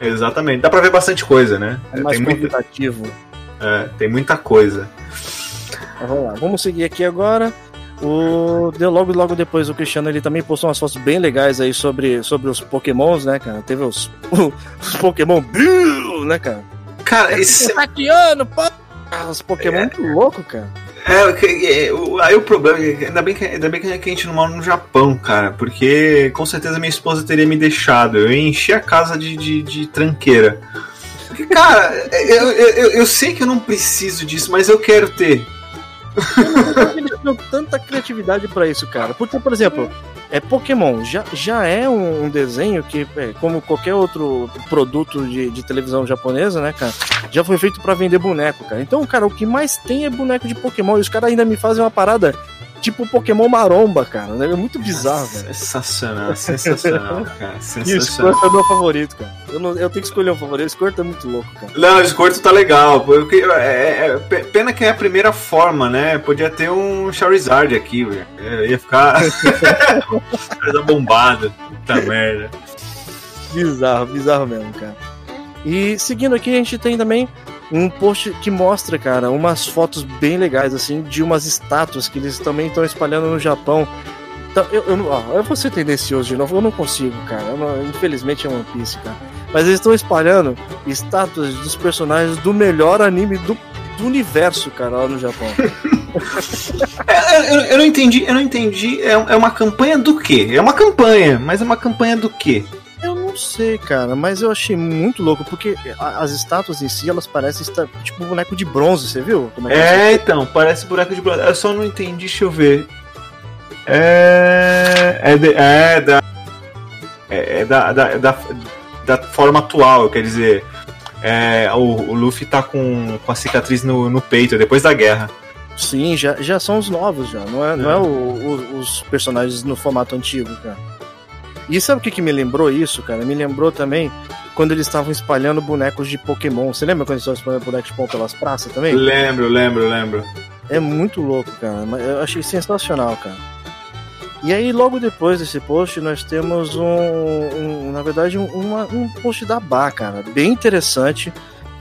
Exatamente, dá pra ver bastante coisa, né? É mais tem, muita, é, tem muita coisa. Mas vamos lá, vamos seguir aqui agora. O deu logo logo depois o Cristiano ele também postou umas fotos bem legais aí sobre, sobre os Pokémons, né, cara? Teve os, os Pokémon Bill, né, cara? Cara, esse, pô! Os Pokémon muito louco, cara. É, aí o problema ainda bem que, ainda bem que a gente não mora no Japão, cara, porque com certeza minha esposa teria me deixado. Eu ia encher a casa de, de, de tranqueira. Porque, cara, eu, eu, eu, eu sei que eu não preciso disso, mas eu quero ter. Eles tinham tanta criatividade pra isso, cara. Porque, por exemplo, é Pokémon já, já é um, um desenho que, é, como qualquer outro produto de, de televisão japonesa, né, cara, já foi feito pra vender boneco, cara. Então, cara, o que mais tem é boneco de Pokémon. E os caras ainda me fazem uma parada tipo Pokémon maromba, cara. né? É muito bizarro, velho. Sensacional, sensacional, cara. E o Sensacional. Squirtle é meu favorito, cara. Eu, não- eu tenho que escolher um favorito. O Squirtle é muito louco, cara. Não, o Squirtle tá legal. é, é- é- pe- pena que é a primeira forma, né? Podia ter um Charizard aqui, velho. É, Ia ficar. coisa bombada. Puta merda. Bizarro, bizarro mesmo, cara. E seguindo aqui, a gente tem também um post que mostra, cara, umas fotos bem legais, assim, de umas estátuas que eles também estão espalhando no Japão. Então, eu, eu, ó, eu vou ser tendencioso de novo, eu não consigo, cara. Não- infelizmente é One Piece, cara. Mas eles estão espalhando estátuas dos personagens do melhor anime do, do universo, cara, lá no Japão. É, eu, eu não entendi, eu não entendi. É, é uma campanha do quê? É uma campanha, mas é uma campanha do quê? Sei, cara, mas eu achei muito louco, porque as estátuas em si, elas parecem estar tipo um boneco de bronze, você viu? Como É, então, parece buraco de bronze. Eu só não entendi, deixa eu ver. É. É, de- é da. É, é da, da, da, da forma atual, quer dizer. É, o, o Luffy tá com, com a cicatriz no, no peito, é depois da guerra. Sim, já, já são os novos, já. Não é, não é o- o- os personagens no formato antigo, cara. E sabe o que, que me lembrou isso, cara? Me lembrou também quando eles estavam espalhando bonecos de Pokémon. Você lembra quando eles estavam espalhando bonecos de Pokémon pelas praças também? Lembro, lembro, lembro. É muito louco, cara. Eu achei sensacional, cara. E aí, logo depois desse post, nós temos um, um- na verdade, um, uma- um post da Bá, cara, bem interessante.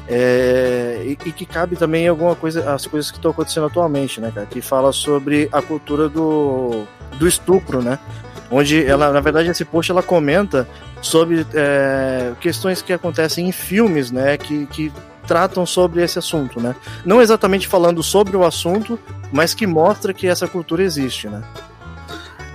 é, e, e que cabe também alguma coisa, as coisas que estão acontecendo atualmente, né, cara? Que fala sobre a cultura do, do estupro, né? Onde ela, na verdade, esse post ela comenta sobre é, questões que acontecem em filmes, né? Que, que tratam sobre esse assunto, né? Não exatamente falando sobre o assunto, mas que mostra que essa cultura existe, né?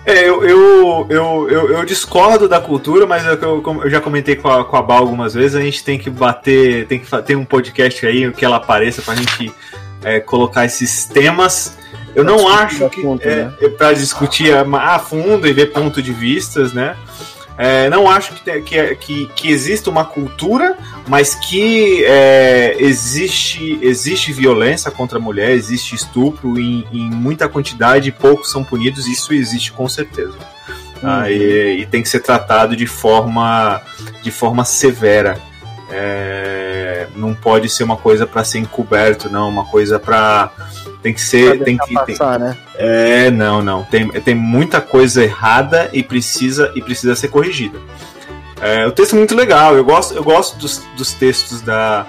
É, eu, eu, eu, eu, discordo da cultura, mas é eu, já comentei com a, com a Bal algumas vezes, a gente tem que bater, tem que ter um podcast aí que ela apareça pra gente é, colocar esses temas. Eu não acho que é, né? é para discutir a, a fundo e ver ponto de vistas, né? É, não acho que, que, que, que exista uma cultura, mas que é, existe, existe violência contra a mulher, existe estupro em, em muita quantidade e poucos são punidos, isso existe com certeza. Ah, e, e tem que ser tratado de forma, de forma severa. É, não pode ser uma coisa para ser encoberto, não, uma coisa para tem que ser, tem que tem, passar, né? é, não, não. Tem, tem muita coisa errada e precisa, e precisa ser corrigida. É, o texto é muito legal. Eu gosto, eu gosto dos, dos textos da,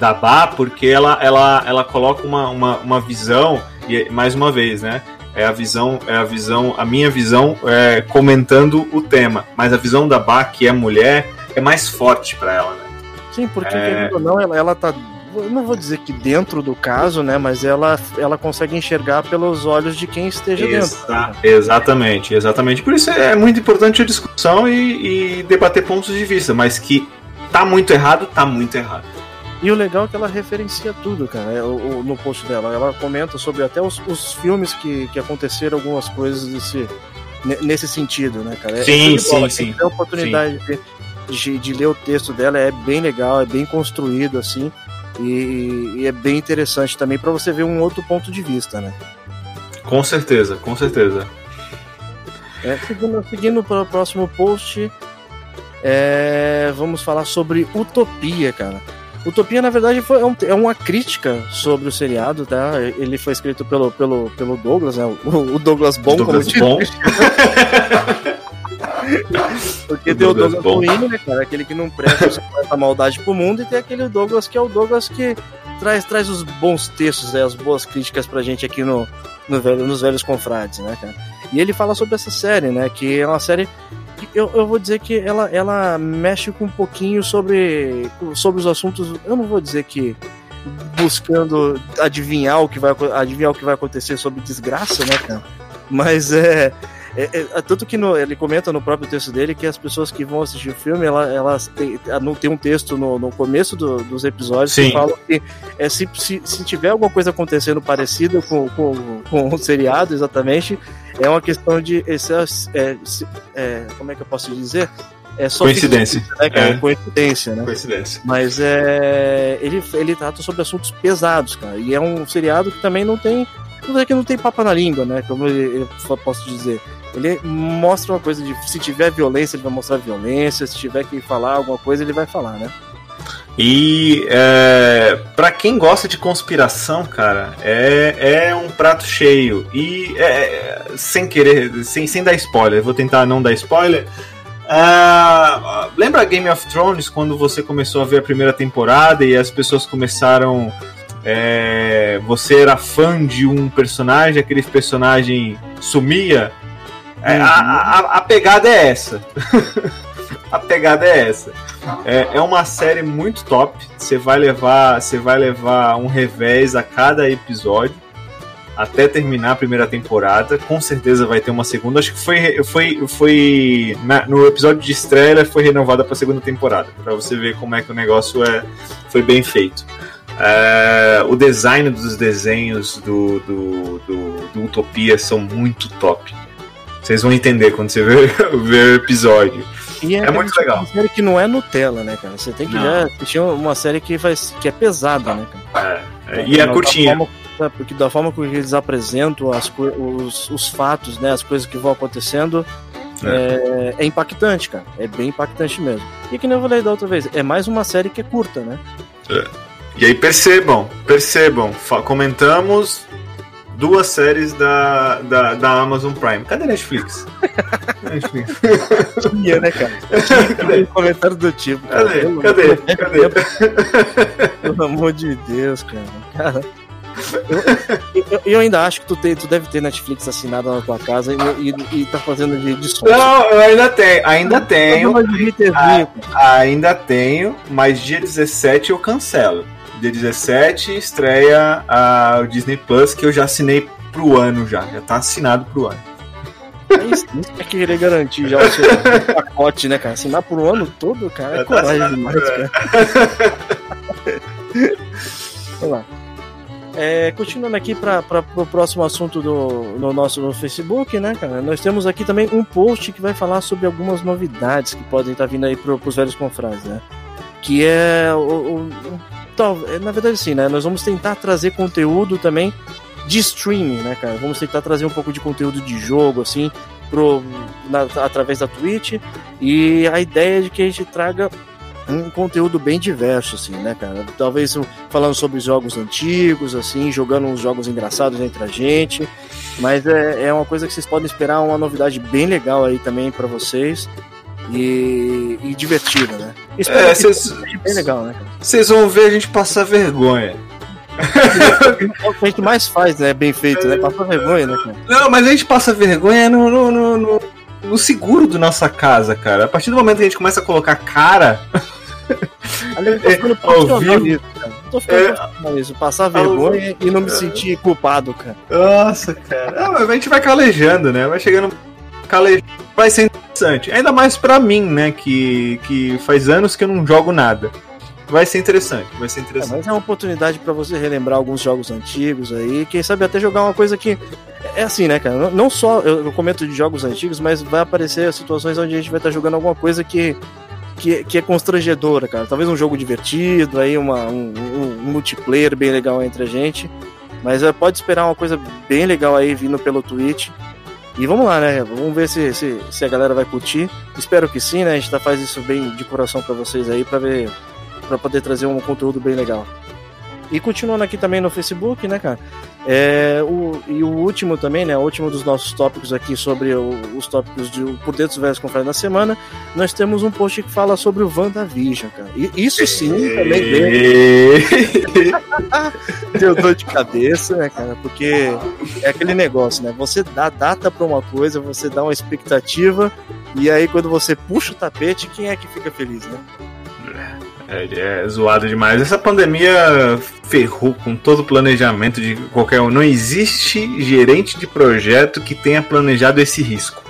da Bá porque ela, ela, ela coloca uma, uma, uma visão, e mais uma vez, né? É a visão, é a visão, a minha visão é, comentando o tema. Mas a visão da Bá, que é mulher, é mais forte para ela, né? Sim, porque É. querendo ou não, ela, ela tá. eu Não vou dizer que dentro do caso, né? Mas ela, ela consegue enxergar pelos olhos de quem esteja dentro. Exa- exatamente, exatamente. Por isso é muito importante a discussão e, e debater pontos de vista, mas que tá muito errado, tá muito errado. E o legal é que ela referencia tudo, cara, é, no post dela. Ela comenta sobre até os, os filmes que, que aconteceram, algumas coisas desse, ne- nesse sentido, né, cara? Sim, é de bola. sim, Quem sim. tiver a oportunidade de, de, ler o texto dela é bem legal, é bem construído, assim, e, e é bem interessante também para você ver um outro ponto de vista, né? Com certeza, com certeza. É, seguindo, seguindo para o próximo post, é, vamos falar sobre Utopia, cara. Utopia, na verdade, foi, é, é uma crítica sobre o seriado, tá? Ele foi escrito pelo, pelo, pelo Douglas, né? O, Douglas Bom, Douglas como Bom. Porque tem o Douglas Bom. ruim, né, cara? Aquele que não presta, só faz a maldade pro mundo, e tem aquele Douglas que é o Douglas que traz, traz os bons textos, né, as boas críticas pra gente aqui no, no velho, nos velhos confrades, né, cara? E ele fala sobre essa série, né? Que é uma série que eu, eu vou dizer que ela, ela mexe com um pouquinho sobre, sobre os assuntos. Eu não vou dizer que buscando adivinhar o que vai adivinhar o que vai acontecer sobre desgraça, né, cara? Mas é, é- é- tanto que no- ele comenta no próprio texto dele que as pessoas que vão assistir o filme, ela, elas têm, não tem um texto no, no começo do- dos episódios Sim. que falam que é, se, se, se tiver alguma coisa acontecendo parecida com, com, com o seriado, exatamente, é uma questão de. é, é, é, como é que eu posso dizer? É só Coincidência. Né, cara? É. Coincidência, né? Coincidência. Mas é, ele, ele trata sobre assuntos pesados, cara. E é um seriado que também não tem. Não é que não tem papa na língua, né? Como eu, eu posso dizer. Ele mostra uma coisa de. Se tiver violência, ele vai mostrar violência. Se tiver que falar alguma coisa, ele vai falar, né? E é, para quem gosta de conspiração, cara, é, é um prato cheio. E é, sem querer, sem, sem dar spoiler, vou tentar não dar spoiler. Ah, lembra Game of Thrones quando você começou a ver a primeira temporada e as pessoas começaram. é, você era fã de um personagem, aquele personagem sumia? É, a, a, a pegada é essa. a pegada é essa. É, é uma série muito top. Você vai levar, você vai levar um revés a cada episódio. até terminar a primeira temporada. Com certeza vai ter uma segunda. Acho que foi, foi, foi na- no episódio de estreia foi renovada para segunda temporada, para você ver como é que o negócio é, foi bem feito. É, o design dos desenhos do, do, do, do Utopia são muito top. Vocês vão entender quando você ver, ver o episódio. E É muito legal. Uma série que não é Nutella, né, cara? Você tem que já assistir uma série que, faz, que é pesada, né, cara? É, é, e é curtinha. Porque da forma como eles apresentam as, os, os fatos, né, as coisas que vão acontecendo, é. é impactante, cara. É bem impactante mesmo. E que nem eu falei da outra vez, é mais uma série que é curta, né? E aí percebam, percebam, comentamos duas séries da, da, da Amazon Prime. Cadê Netflix? Netflix. Tinha, né, cara? Tinha um comentário do tipo. cara. Cadê? Pelo- Cadê? pelo- Cadê? Pelo amor de Deus, cara. Cara, eu, eu- eu ainda acho que tu, tem, tu deve ter Netflix assinada na tua casa e, e, e tá fazendo de, de som. Não, eu ainda tenho, ainda tenho, Mas de TV, Ah, ainda tenho, mas dia 17 eu cancelo. Dia 17 estreia a, o Disney Plus, que eu já assinei pro ano já, já tá assinado pro ano. É isso, isso que é querer garantir já o seu pacote, né, cara? Assinar por um ano todo, cara, é Já tá coragem assinado demais, cara. Vamos lá. É, continuando aqui para o próximo assunto do no nosso no Facebook, né, cara? Nós temos aqui também um post que vai falar sobre algumas novidades que podem estar vindo aí para os velhos confrades, né? Que é o- o- é, na verdade sim, né? Nós vamos tentar trazer conteúdo também de streaming, né, cara? Vamos tentar trazer um pouco de conteúdo de jogo, assim, pro, na- através da Twitch. E a ideia é de que a gente traga um conteúdo bem diverso, assim, né, cara? Talvez falando sobre jogos antigos, assim, jogando uns jogos engraçados entre a gente. Mas é, é uma coisa que vocês podem esperar, uma novidade bem legal aí também pra vocês. E, e divertida, né? É, vocês- legal, né? Vocês vão ver a gente passar vergonha. É o que a gente mais faz, né? Bem feito, né? Passar vergonha, né, cara? Não, mas a gente passa vergonha no, no, no, no- seguro da nossa casa, cara. A partir do momento que a gente começa a colocar cara. Eu tô ficando É, profissional nisso, cara. Tô ficando É. nisso. Passar vergonha e não me sentir culpado, cara. Nossa, cara. Ah, mas a gente vai calejando, né? Vai chegando. Calejando. Vai ser interessante. Ainda mais pra mim, né? Que, que faz anos que eu não jogo nada. Vai ser interessante, vai ser É, interessante. mas é uma oportunidade pra você relembrar alguns jogos antigos aí, quem sabe até jogar uma coisa que é assim, né, cara? Não- só eu, eu comento de jogos antigos, mas vai aparecer situações onde a gente vai estar jogando alguma coisa que que, que é constrangedora, cara. Talvez um jogo divertido, aí uma, um, um- um multiplayer bem legal entre a gente. Mas é, pode esperar uma coisa bem legal aí vindo pelo Twitch. E vamos lá, né? Vamos ver se, se, se a galera vai curtir. Espero que sim, né? A gente tá, faz isso bem de coração pra vocês aí, pra ver para poder trazer um conteúdo bem legal. E continuando aqui também no Facebook, né, cara? É, o, e o último também, né? O último dos nossos tópicos aqui sobre o- os tópicos de Por Dentro dos Velhos Confrades da Semana, nós temos um post que fala sobre o WandaVision, cara. E isso sim também deu, deu dor de cabeça, né, cara? Porque é aquele negócio, né? Você dá data pra uma coisa, você dá uma expectativa, e aí quando você puxa o tapete, quem é que fica feliz, né? É, é zoado demais. Essa pandemia ferrou com todo o planejamento de qualquer um. Não existe gerente de projeto que tenha planejado esse risco.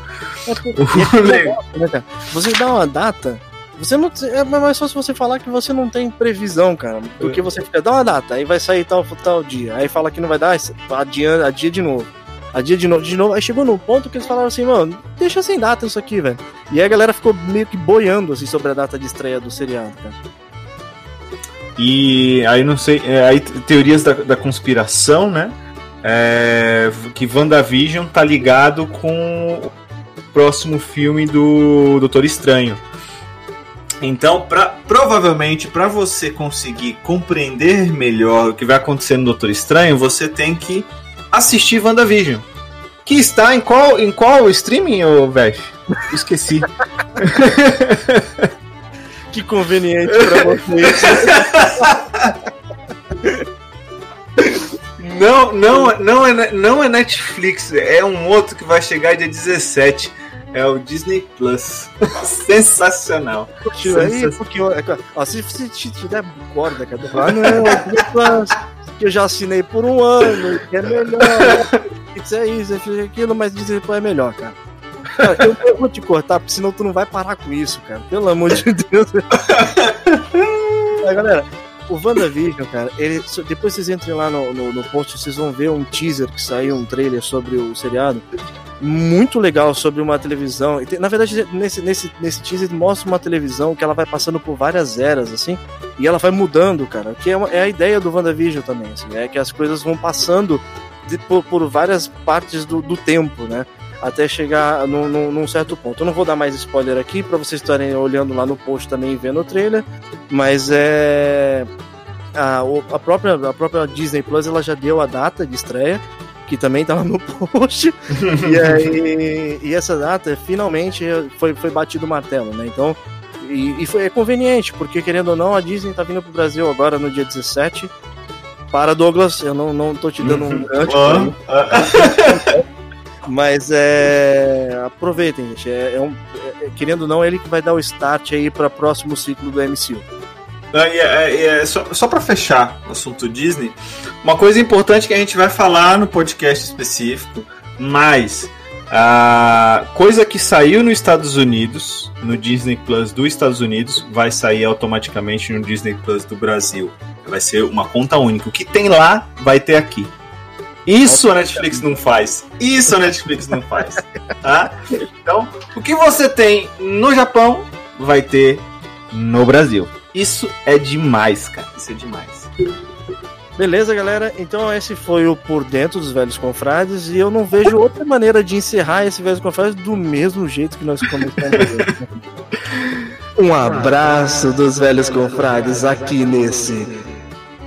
É porque- é negócio, né? Você dá uma data, você não. É mais fácil você falar que você não tem previsão, cara. Do que você fica, dá uma data, aí vai sair tal, tal dia. Aí fala que não vai dar, adia, adia de novo. Adia de novo, de novo. Aí chegou num ponto que eles falaram assim, mano, deixa sem data isso aqui, velho. E aí a galera ficou meio que boiando assim sobre a data de estreia do seriado, cara. E aí não sei, é, aí te- teorias da, da conspiração, né? É, que WandaVision tá ligado com o próximo filme do Doutor Estranho. Então, pra, provavelmente, para você conseguir compreender melhor o que vai acontecer no Doutor Estranho, você tem que assistir WandaVision. Que está em qual, em qual streaming, ô Vesh? Esqueci. Que conveniente pra vocês. Não, não, não, é, não é Netflix, é um outro que vai chegar dia 17. É o Disney Plus. Sensacional. Tio, aí, porque, ó, é, se você te te der corda, cara, lá no Disney Plus, que eu já assinei por um ano, que é melhor. Isso é isso, é aquilo, mas Disney Plus é melhor, cara. Cara, eu, eu vou te cortar, porque senão tu não vai parar com isso, cara. Pelo amor de Deus. Galera, o WandaVision, cara, ele, depois vocês entrem lá no, no, no post, vocês vão ver um teaser que saiu, um trailer sobre o seriado. Muito legal sobre uma televisão. Na verdade, nesse, nesse, nesse teaser mostra uma televisão que ela vai passando por várias eras, assim, e ela vai mudando, cara. Que é, uma- é a ideia do WandaVision também, assim, é que as coisas vão passando de- por, por várias partes do, do tempo, né? Até chegar num, num- num certo ponto. Eu não vou dar mais spoiler aqui para vocês estarem olhando lá no post também e vendo o trailer, mas é a, a própria a própria Disney Plus ela já deu a data de estreia que também tá lá no post e aí e essa data finalmente foi, foi batido o martelo né? Então e, e foi é conveniente porque querendo ou não a Disney tá vindo pro Brasil agora no dia 17 para Douglas eu não, não tô te dando um gancho mas é. Aproveitem, gente. É, é um, é- querendo ou não, é ele que vai dar o start aí para próximo ciclo do MCU. É- é só, só para fechar o assunto Disney, uma coisa importante que a gente vai falar no podcast específico, mas a coisa que saiu nos Estados Unidos, no Disney Plus dos Estados Unidos, vai sair automaticamente no Disney Plus do Brasil. Vai ser uma conta única. O que tem lá vai ter aqui. Isso a Netflix não faz. Isso a Netflix não faz. Tá? Então, o que você tem no Japão vai ter no Brasil. Isso é demais, cara. Isso é demais. Beleza, galera? Então esse foi o Por Dentro dos Velhos Confrades e eu não vejo outra maneira de encerrar esse Velhos Confrades do mesmo jeito que nós começamos. um abraço dos Velhos Confrades aqui nesse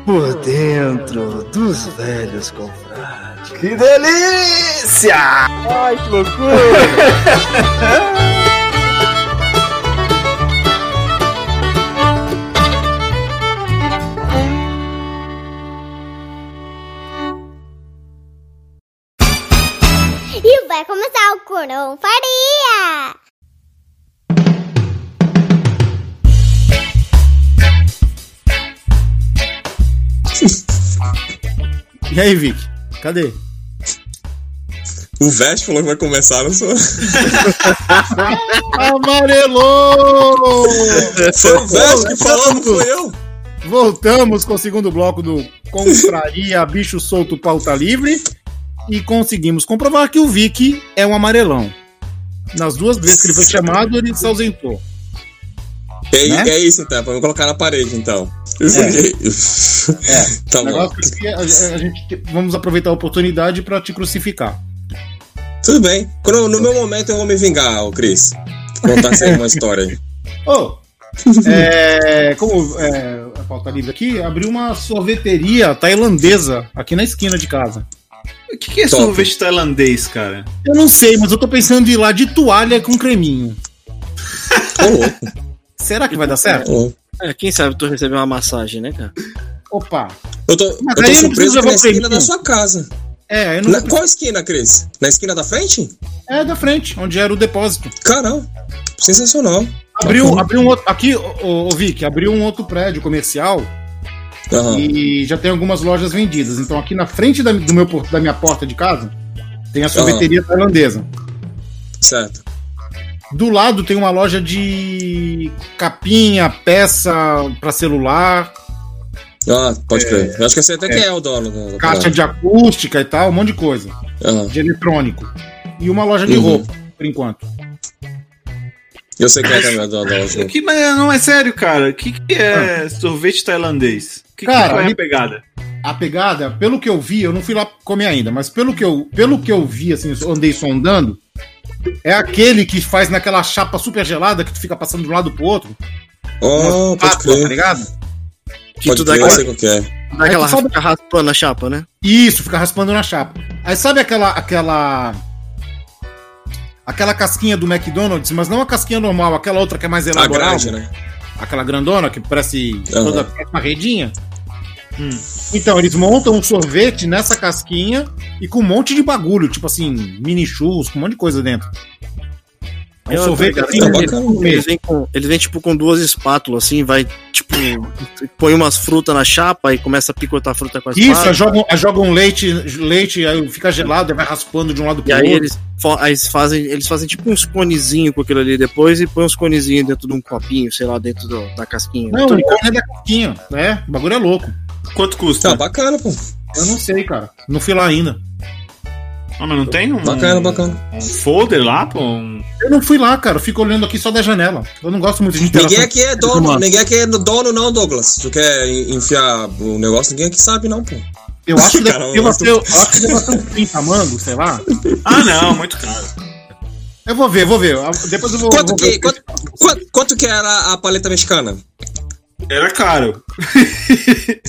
Por Dentro dos Velhos Confrades. Que delícia! Ai, que loucura! E vai começar o Corão Faria! E aí, Vic? Cadê? O Vest falou que vai começar, não sou. Amarelou! Foi o Vest que falou, não foi eu. Voltamos com o segundo bloco do Confraria Bicho Solto Pauta Livre e conseguimos comprovar que o Vic é um amarelão. Nas duas vezes que ele foi chamado, ele se ausentou. É, Né? é isso então, vamos colocar na parede então. É. tá O bom. negócio é que a, a gente vamos aproveitar a oportunidade pra te crucificar. Tudo bem. Quando, no meu momento eu vou me vingar, Cris. Contar essa aí uma história aí. Ô, é, como é, a pauta livre aqui, abriu uma sorveteria tailandesa aqui na esquina de casa. O que, que é Top. sorvete tailandês, cara? Eu não sei, mas eu tô pensando em ir lá de toalha com creminho. Ô, louco. Será que vai dar certo? ô. É, quem sabe tu receber uma massagem, né, cara? Opa. Eu tô, Mas eu tô aí eu não surpreso na esquina da sua casa. É, eu não Na, qual esquina, Cris? Na esquina da frente? É da frente, onde era o depósito. Caramba, sensacional. Abriu, Bacana. abriu um outro. Aqui, ô, ô, Vic, abriu um outro prédio comercial Aham. e já tem algumas lojas vendidas. Então, aqui na frente da, do meu, da minha porta de casa, tem a sorveteria tailandesa. Certo. Do lado tem uma loja de capinha, peça pra celular, Ah, pode crer. Eu acho que você até que é o dono da da caixa parada. de acústica e tal, um monte de coisa. Aham. De eletrônico. E uma loja de Uhum. roupa, por enquanto. Eu sei é que é o dono da loja. Que, mas não é sério, cara. O que, que é sorvete tailandês? Que, que Cara, qual é ali- a pegada? A pegada, pelo que eu vi, eu não fui lá comer ainda, mas pelo que eu, pelo que eu vi, assim, eu andei sondando, é aquele que faz naquela chapa super gelada que tu fica passando de um lado pro outro. Oh, pode tá crer. ligado? Que Pode tu dá crer, sei aquela, qual que é. dá aquela sabe- fica raspando a chapa, né? Isso, fica raspando na chapa. Aí sabe aquela aquela aquela casquinha do McDonald's, mas não a casquinha normal, aquela outra que é mais A elaborada, grande, né? aquela grandona que parece Aham. toda uma redinha. Então, eles montam um sorvete nessa casquinha e com um monte de bagulho, tipo assim, mini churros, com um monte de coisa dentro. É um Eu sorvete assim, Tá. Eles vêm, com, eles vêm tipo com duas espátulas, assim, vai, tipo, põe umas frutas na chapa e começa a picotar a fruta com as Isso, aí jogam, aí jogam leite, leite, aí fica gelado, aí vai raspando de um lado E pro aí outro. eles, fo- aí eles fazem, eles fazem tipo uns conezinhos com aquilo ali depois e põe uns conezinhos dentro de um copinho, sei lá, dentro do- da casquinha. Não, o cone é da casquinha, né? O bagulho é louco. Quanto custa? Tá bacana, pô. Eu não sei, cara. Não fui lá ainda. Ah, mas não tem um, Bacana, bacana. um folder lá, pô? Um... Eu não fui lá, cara. Eu fico olhando aqui só da janela. Eu não gosto muito de interação. Ninguém aqui é dono, ninguém aqui é dono não, Douglas. Tu quer enfiar o negócio, ninguém aqui sabe não, pô. Eu acho que deve Caramba, ter uma- eu acho que deve ter um 30 mango, sei lá. Ah, não, muito caro. Eu vou ver, vou ver. Depois eu vou. Quanto vou que, ver. quanto, quanto, quanto que era a paleta mexicana? Era caro.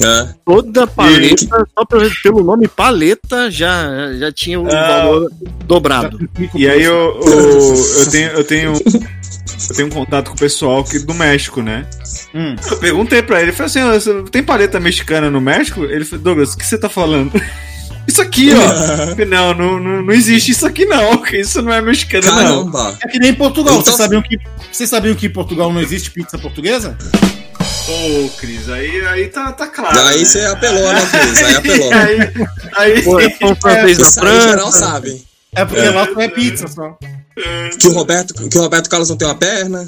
É. Toda paleta, só pelo, pelo nome paleta, já, já tinha o Ah. valor dobrado. E aí eu, eu, eu tenho. Eu tenho. Eu tenho um contato com o pessoal aqui do México, né? Hum. Eu perguntei pra ele, falei assim, "Ó, você tem paleta mexicana no México? Ele falou, Douglas, o que você tá falando? Isso aqui, ó. Não, não, não, não existe isso aqui não, isso não é mexicano, não. Caramba. É que nem em Portugal. Então- Vocês, sabiam que, vocês sabiam que em Portugal não existe pizza portuguesa? Ô, Cris, aí, aí tá, tá claro. Aí né? você apelou, né, Cris? Aí apelou. Aí, aí, Pô, é pão francês na Isso aí geral França. sabe. É porque lá só é pizza só. Que o Roberto, que o Roberto Carlos não tem uma perna.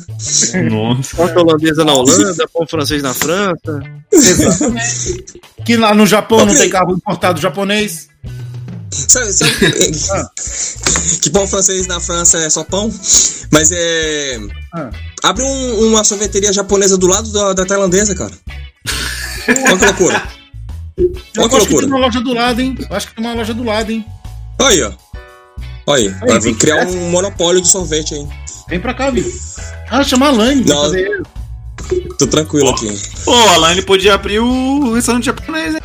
Nossa. Torta holandesa na Holanda, pão francês na França. Exatamente. que lá no Japão não Ok. tem carro importado japonês. Sabe, sabe que pão francês na França é só pão? Mas é. Ah. Abre um- uma sorveteria japonesa do lado da, da tailandesa, cara. Olha que loucura. Olha que acho que tem loucura. uma loja do lado, hein? Eu acho que tem uma loja do lado, hein? Olha aí, ó. Olha aí. Vai vem criar um monopólio de sorvete aí. Vem pra cá, viu? Ah, chama a Lane. pra Não. fazer- Tô tranquilo aqui. Pô, a Laine podia abrir o restaurante japonês, hein?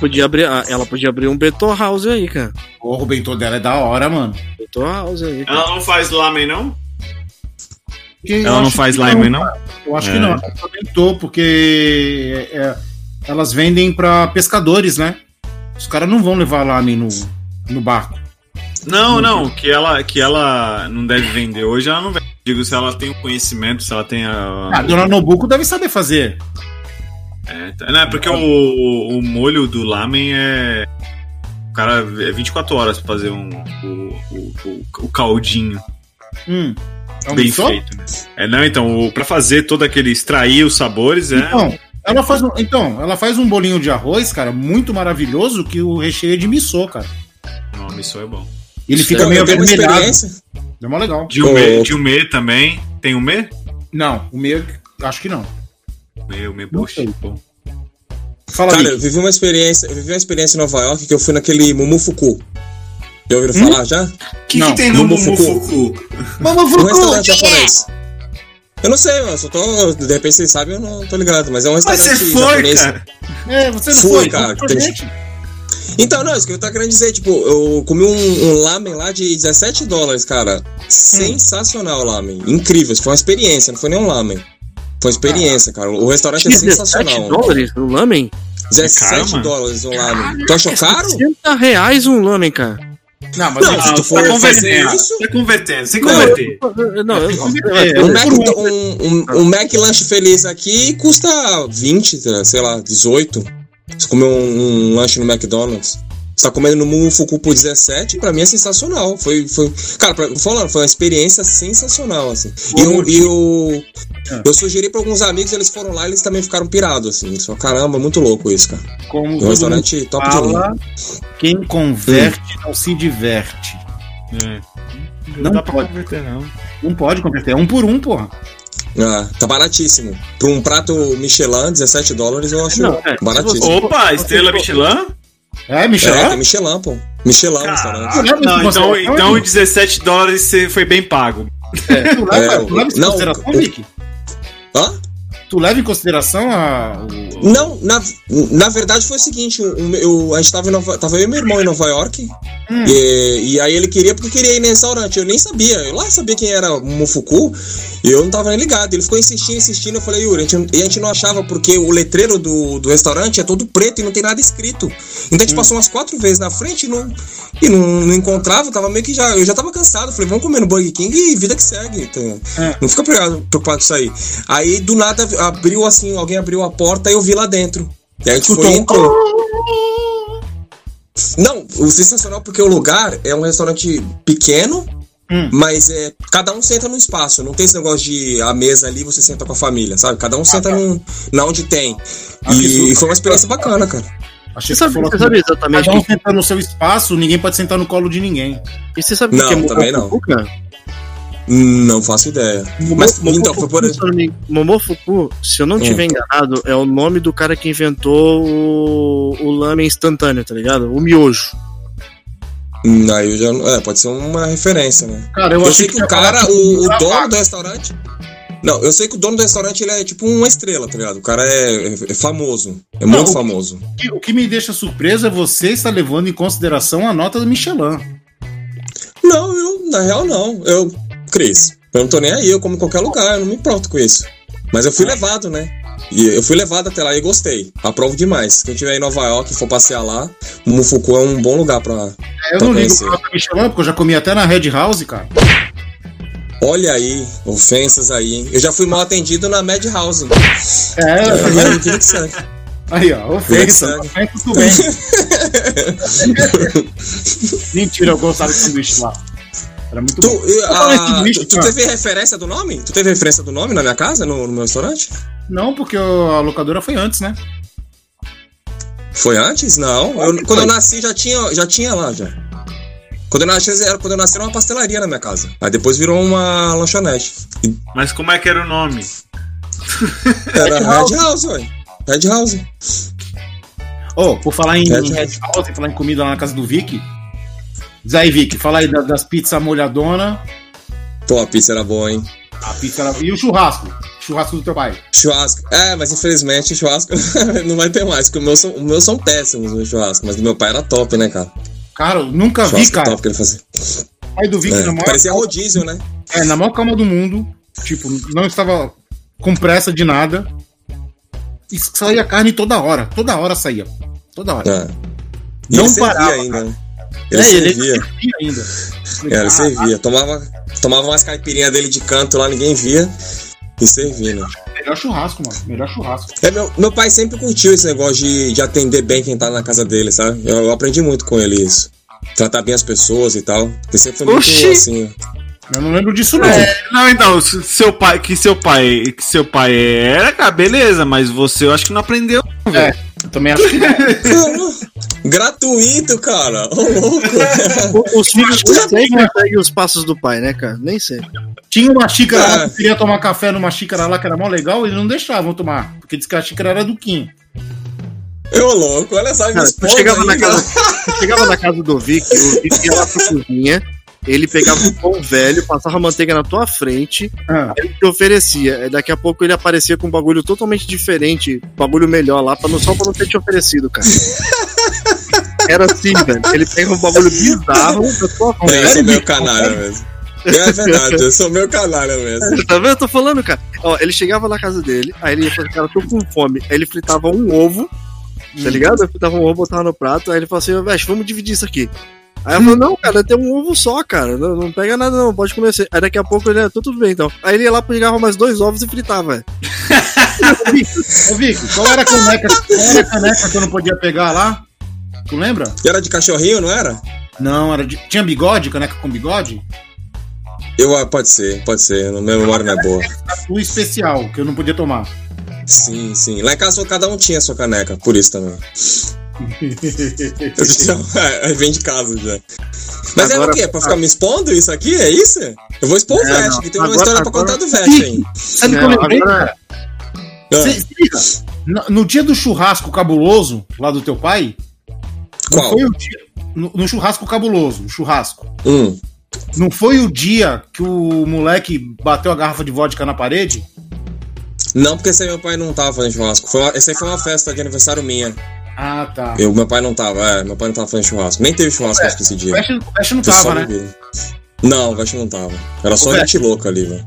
Podia abrir, ah, ela podia abrir um Beto House aí, cara. Porra, o bentô dela é da hora, mano. Beto House aí. cara. Ela não faz lamen, não? Porque Ela não faz que lamen, não? Eu acho É. que não. Ela bentô, porque é, elas vendem pra pescadores, né? Os caras não vão levar lamen no, no barco. Não, não, que ela, que ela não deve vender hoje, ela não vende. Digo, se ela tem o conhecimento, se ela tem a. Ah, a dona Nobuco deve saber fazer. É, tá- não, é porque o, o molho do lamen é. O cara é 24 horas pra fazer um, o, o, o, o caldinho Hum. É um bem missô? feito, né? É, não, então, o, pra fazer todo aquele. extrair os sabores, é. Então, ela faz um, então, ela faz um bolinho de arroz, cara, muito maravilhoso, que o recheio é de missô, cara. Não, isso é bom. Ele fica Eu- meio avermelhado. experiência. É mó legal. Dilmê, Ô. Dilmê também. Tem o Mê? Não, o meu, acho que não. Mê, o Mê Não Bush. sei. Pô. Fala Cara, aí. eu vivi uma experiência, eu vivi uma experiência em Nova York que eu fui naquele Mumufuku. Já ouviram Hum? falar já? O que, Não, que tem no Momofuku. Momofuku? Um restaurante japonês. Eu não sei, mano. Só tô. De repente vocês sabem, eu não tô ligado. Mas é um Mas restaurante você foi, japonês. cara. É, você não Fui, foi, cara. Então, não, isso que eu tô querendo dizer, tipo, eu comi um, um lamen lá de 17 dólares, cara. Sensacional o lamen. Incrível, isso foi uma experiência, não foi nem um lamen. Foi uma experiência, cara. O restaurante é 17 sensacional. dólares no lamen? 17 É caro, mano? dólares um lamen. Tu achou caro? 60 reais um lamen, cara. Não, mas Não, se tu for tá convertendo. isso. Tá convertendo, sem Não, converter. eu- Não, eu, É, Um é, Mac, um- um, um, um lanche feliz aqui custa 20, sei lá, 18. Você comer um, um lanche no McDonald's. Você tá comendo no Mufuku por 17, pra mim é sensacional. Foi, foi, cara, pra, falando, foi uma experiência sensacional, assim. E eu, e eu, Ah. eu sugeri pra alguns amigos, eles foram lá e eles também ficaram pirados, assim. Eles falaram, caramba, muito louco isso, cara. como É um restaurante top de linha. quem converte não se diverte. É. Não, Não dá pra pode. converter, não. Não pode converter, é um por um, porra. Ah, tá baratíssimo. Pra um prato Michelin, 17 dólares, eu acho Não, é, baratíssimo. Opa, estrela Michelin? É, É, Michelin? tem Michelin, pô. Michelin, restaurante. Caraca. Não, Você- então, você- então 17 dólares você foi bem pago. Tu leva, É, tu leva não, consideração, o- Nick? Hã? Tu leva em consideração a. o- Não, na, na verdade foi o seguinte, o, meu- a gente tava, em Nova, tava eu e meu irmão em Nova York, Hum. e, e aí ele queria porque queria ir no restaurante, eu nem sabia, eu lá sabia quem era o Mofuku, e eu não tava nem ligado, ele ficou insistindo, insistindo, eu falei, Yuri, a gente, e a gente não achava porque o letreiro do, do restaurante é todo preto e não tem nada escrito, então a gente passou umas quatro vezes na frente e não, e não, não encontrava, tava meio que já, eu já tava cansado, falei, vamos comer no Burger King e vida que segue, então, É. não fica preocupado, preocupado com isso aí. Aí do nada abriu assim, alguém abriu a porta e eu vi lá dentro. E aí a gente foi e entrou. Não, o sensacional porque o lugar é um restaurante pequeno, Hum. mas é cada um senta num espaço. Não tem esse negócio de a mesa ali você senta com a família, sabe? Cada um senta num, na onde tem. Ah, E foi uma experiência bacana, cara. Achei Você que sabe, você que sabe exatamente cada um que, senta no seu espaço, ninguém pode sentar no colo de ninguém. e você sabe o Não, que é também não. Momofuku, cara? Não faço ideia. Mas então, foi por Momofuku, se eu não não Hum. tiver enganado, é o nome do cara que inventou o, o lamen instantâneo, tá ligado? O miojo. Hum, Aí eu já. É, pode ser uma referência, né? Cara, eu, Eu, achei sei que o cara, que o, o dono do restaurante. Não, eu sei que o dono do restaurante ele é tipo uma estrela, tá ligado? O cara é, é- é famoso. É Não, muito o- famoso. Que- O que me deixa surpreso é você estar levando em consideração a nota do Michelin. Não, eu, na real, não. Eu, Cris, eu não tô nem aí, eu como em qualquer lugar, eu não me importo com isso. Mas eu fui levado, né? E eu fui levado até lá e gostei. Aprovo demais. Quem tiver em Nova York e for passear lá, Mufuku é um bom lugar pra. É, Eu Pra não ligo conhecer. pra nota Michelin, porque eu já comi até na Red House, cara. Olha aí, ofensas aí, hein? Eu já fui mal atendido na Mad House. É, É, eu queria que segue. Aí, ó, ofensa. Ofensa tudo bem. Mentira, eu gostava de sanduíche lá. Era muito Tu, bom. ah, tu, teve referência do nome? Tu teve referência do nome na minha casa, no, no meu restaurante? Não, porque a locadora foi antes, né? Foi antes? Não. Eu- quando eu nasci já tinha, já tinha lá já. Quando eu nasci, era, quando eu nasci era uma pastelaria na minha casa. Aí depois virou uma lanchonete. E Mas como é que era o nome? Era Red House, ué. Red House. Ô, por falar em, Red House. House, falar em comida lá na casa do Vic. Diz aí, Vic, fala aí da- das pizzas molhadona, Pô, a pizza era boa, hein? a pizza era... e o churrasco. Churrasco do teu pai. Churrasco. É, mas infelizmente churrasco não vai ter mais, porque o meu são, o meu são péssimos no churrasco. Mas o meu pai era top, né, cara? Cara, nunca vi, cara. top que ele fazia. O pai do Vic É, na maior parecia rodízio, né? É, na maior calma do mundo. Tipo, não estava com pressa de nada. E saía carne toda hora. Toda hora saía. Toda hora. É. Não parava, ainda, né? Ele É, ele servia. servia ainda. É, ele servia. Tomava, tomava umas caipirinhas dele de canto lá, ninguém via. E servia, né? Melhor churrasco, mano. Melhor churrasco. É, meu, meu pai sempre curtiu esse negócio de, de atender bem quem tá na casa dele, sabe? Eu, eu aprendi muito com ele isso. Tratar bem as pessoas e tal. Ele sempre foi muito Oxi! assim. Eu não lembro disso, não. É, não, então, se seu pai, que seu pai, que seu pai era, cara, beleza, mas você eu acho que não aprendeu. É, eu também acho que. Gratuito, cara! Ô, louco! O- Os filhos sempre seguem os passos do pai, né, cara? Nem sempre. Tinha uma xícara lá É. que queria tomar café numa xícara lá que era mó legal, eles não deixavam tomar. Porque disse que a xícara era do Kim. Ô, louco, olha só, Cara, eu chegava, aí, na casa, eu chegava na casa do Vic, o Vic ia lá pra cozinha, ele pegava um pão velho, passava manteiga na tua frente, Ah, ele te oferecia. Daqui a pouco ele aparecia com um bagulho totalmente diferente, um bagulho melhor lá, pra não, só pra não ter te oferecido, cara. Era assim, velho. Ele pega um bagulho bizarro da tua É, eu sou frente. meio canalha mesmo. É verdade, eu sou meio canalha mesmo. Tá vendo? Eu tô falando, cara. Ó, ele chegava na casa dele, aí ele ia falar, cara, tô com fome. Aí ele fritava um ovo, tá ligado? Ele fritava um ovo, botava no prato, aí ele falou assim, velho, vamos dividir isso aqui. Aí eu falei, não, cara, tem um ovo só, cara. Não, não pega nada, não, pode comer. Aí daqui a pouco ele, tudo bem, então. Aí ele ia lá, pegava mais dois ovos e fritava, velho. Ô, Vic, qual era a caneca, qual era a caneca que eu não podia pegar lá? Tu lembra? Era de cachorrinho, não era? Não, era de. Tinha bigode, caneca com bigode? Eu, ah, pode ser, pode ser. Minha memória não é boa. O especial, que eu não podia tomar. Sim, sim. Lá em casa cada um tinha a sua caneca, por isso também. É, vem de casa já. Mas é Agora- o quê? Pra ficar me expondo isso aqui? É isso? Eu vou expor o É, Vest, não. que tem uma Agora- história pra agora- contar do Vest aí. Sabe o Não, eu lembrei, agora- cara? Ah, no, no dia do churrasco cabuloso, lá do teu pai, não Qual? foi o dia. No, no churrasco cabuloso, o churrasco. Hum. Não foi o dia que o moleque bateu a garrafa de vodka na parede? Não, porque esse aí meu pai não tava fazendo churrasco. Foi uma, esse aí foi uma festa de aniversário minha. Ah, tá. Eu, meu pai não tava, é, meu pai não tava fazendo churrasco. Nem teve churrasco acho que esse O dia. Veste, o Veste não Foi tava, né? bebida. Não, o Veste não tava. Era só gente louca ali, velho.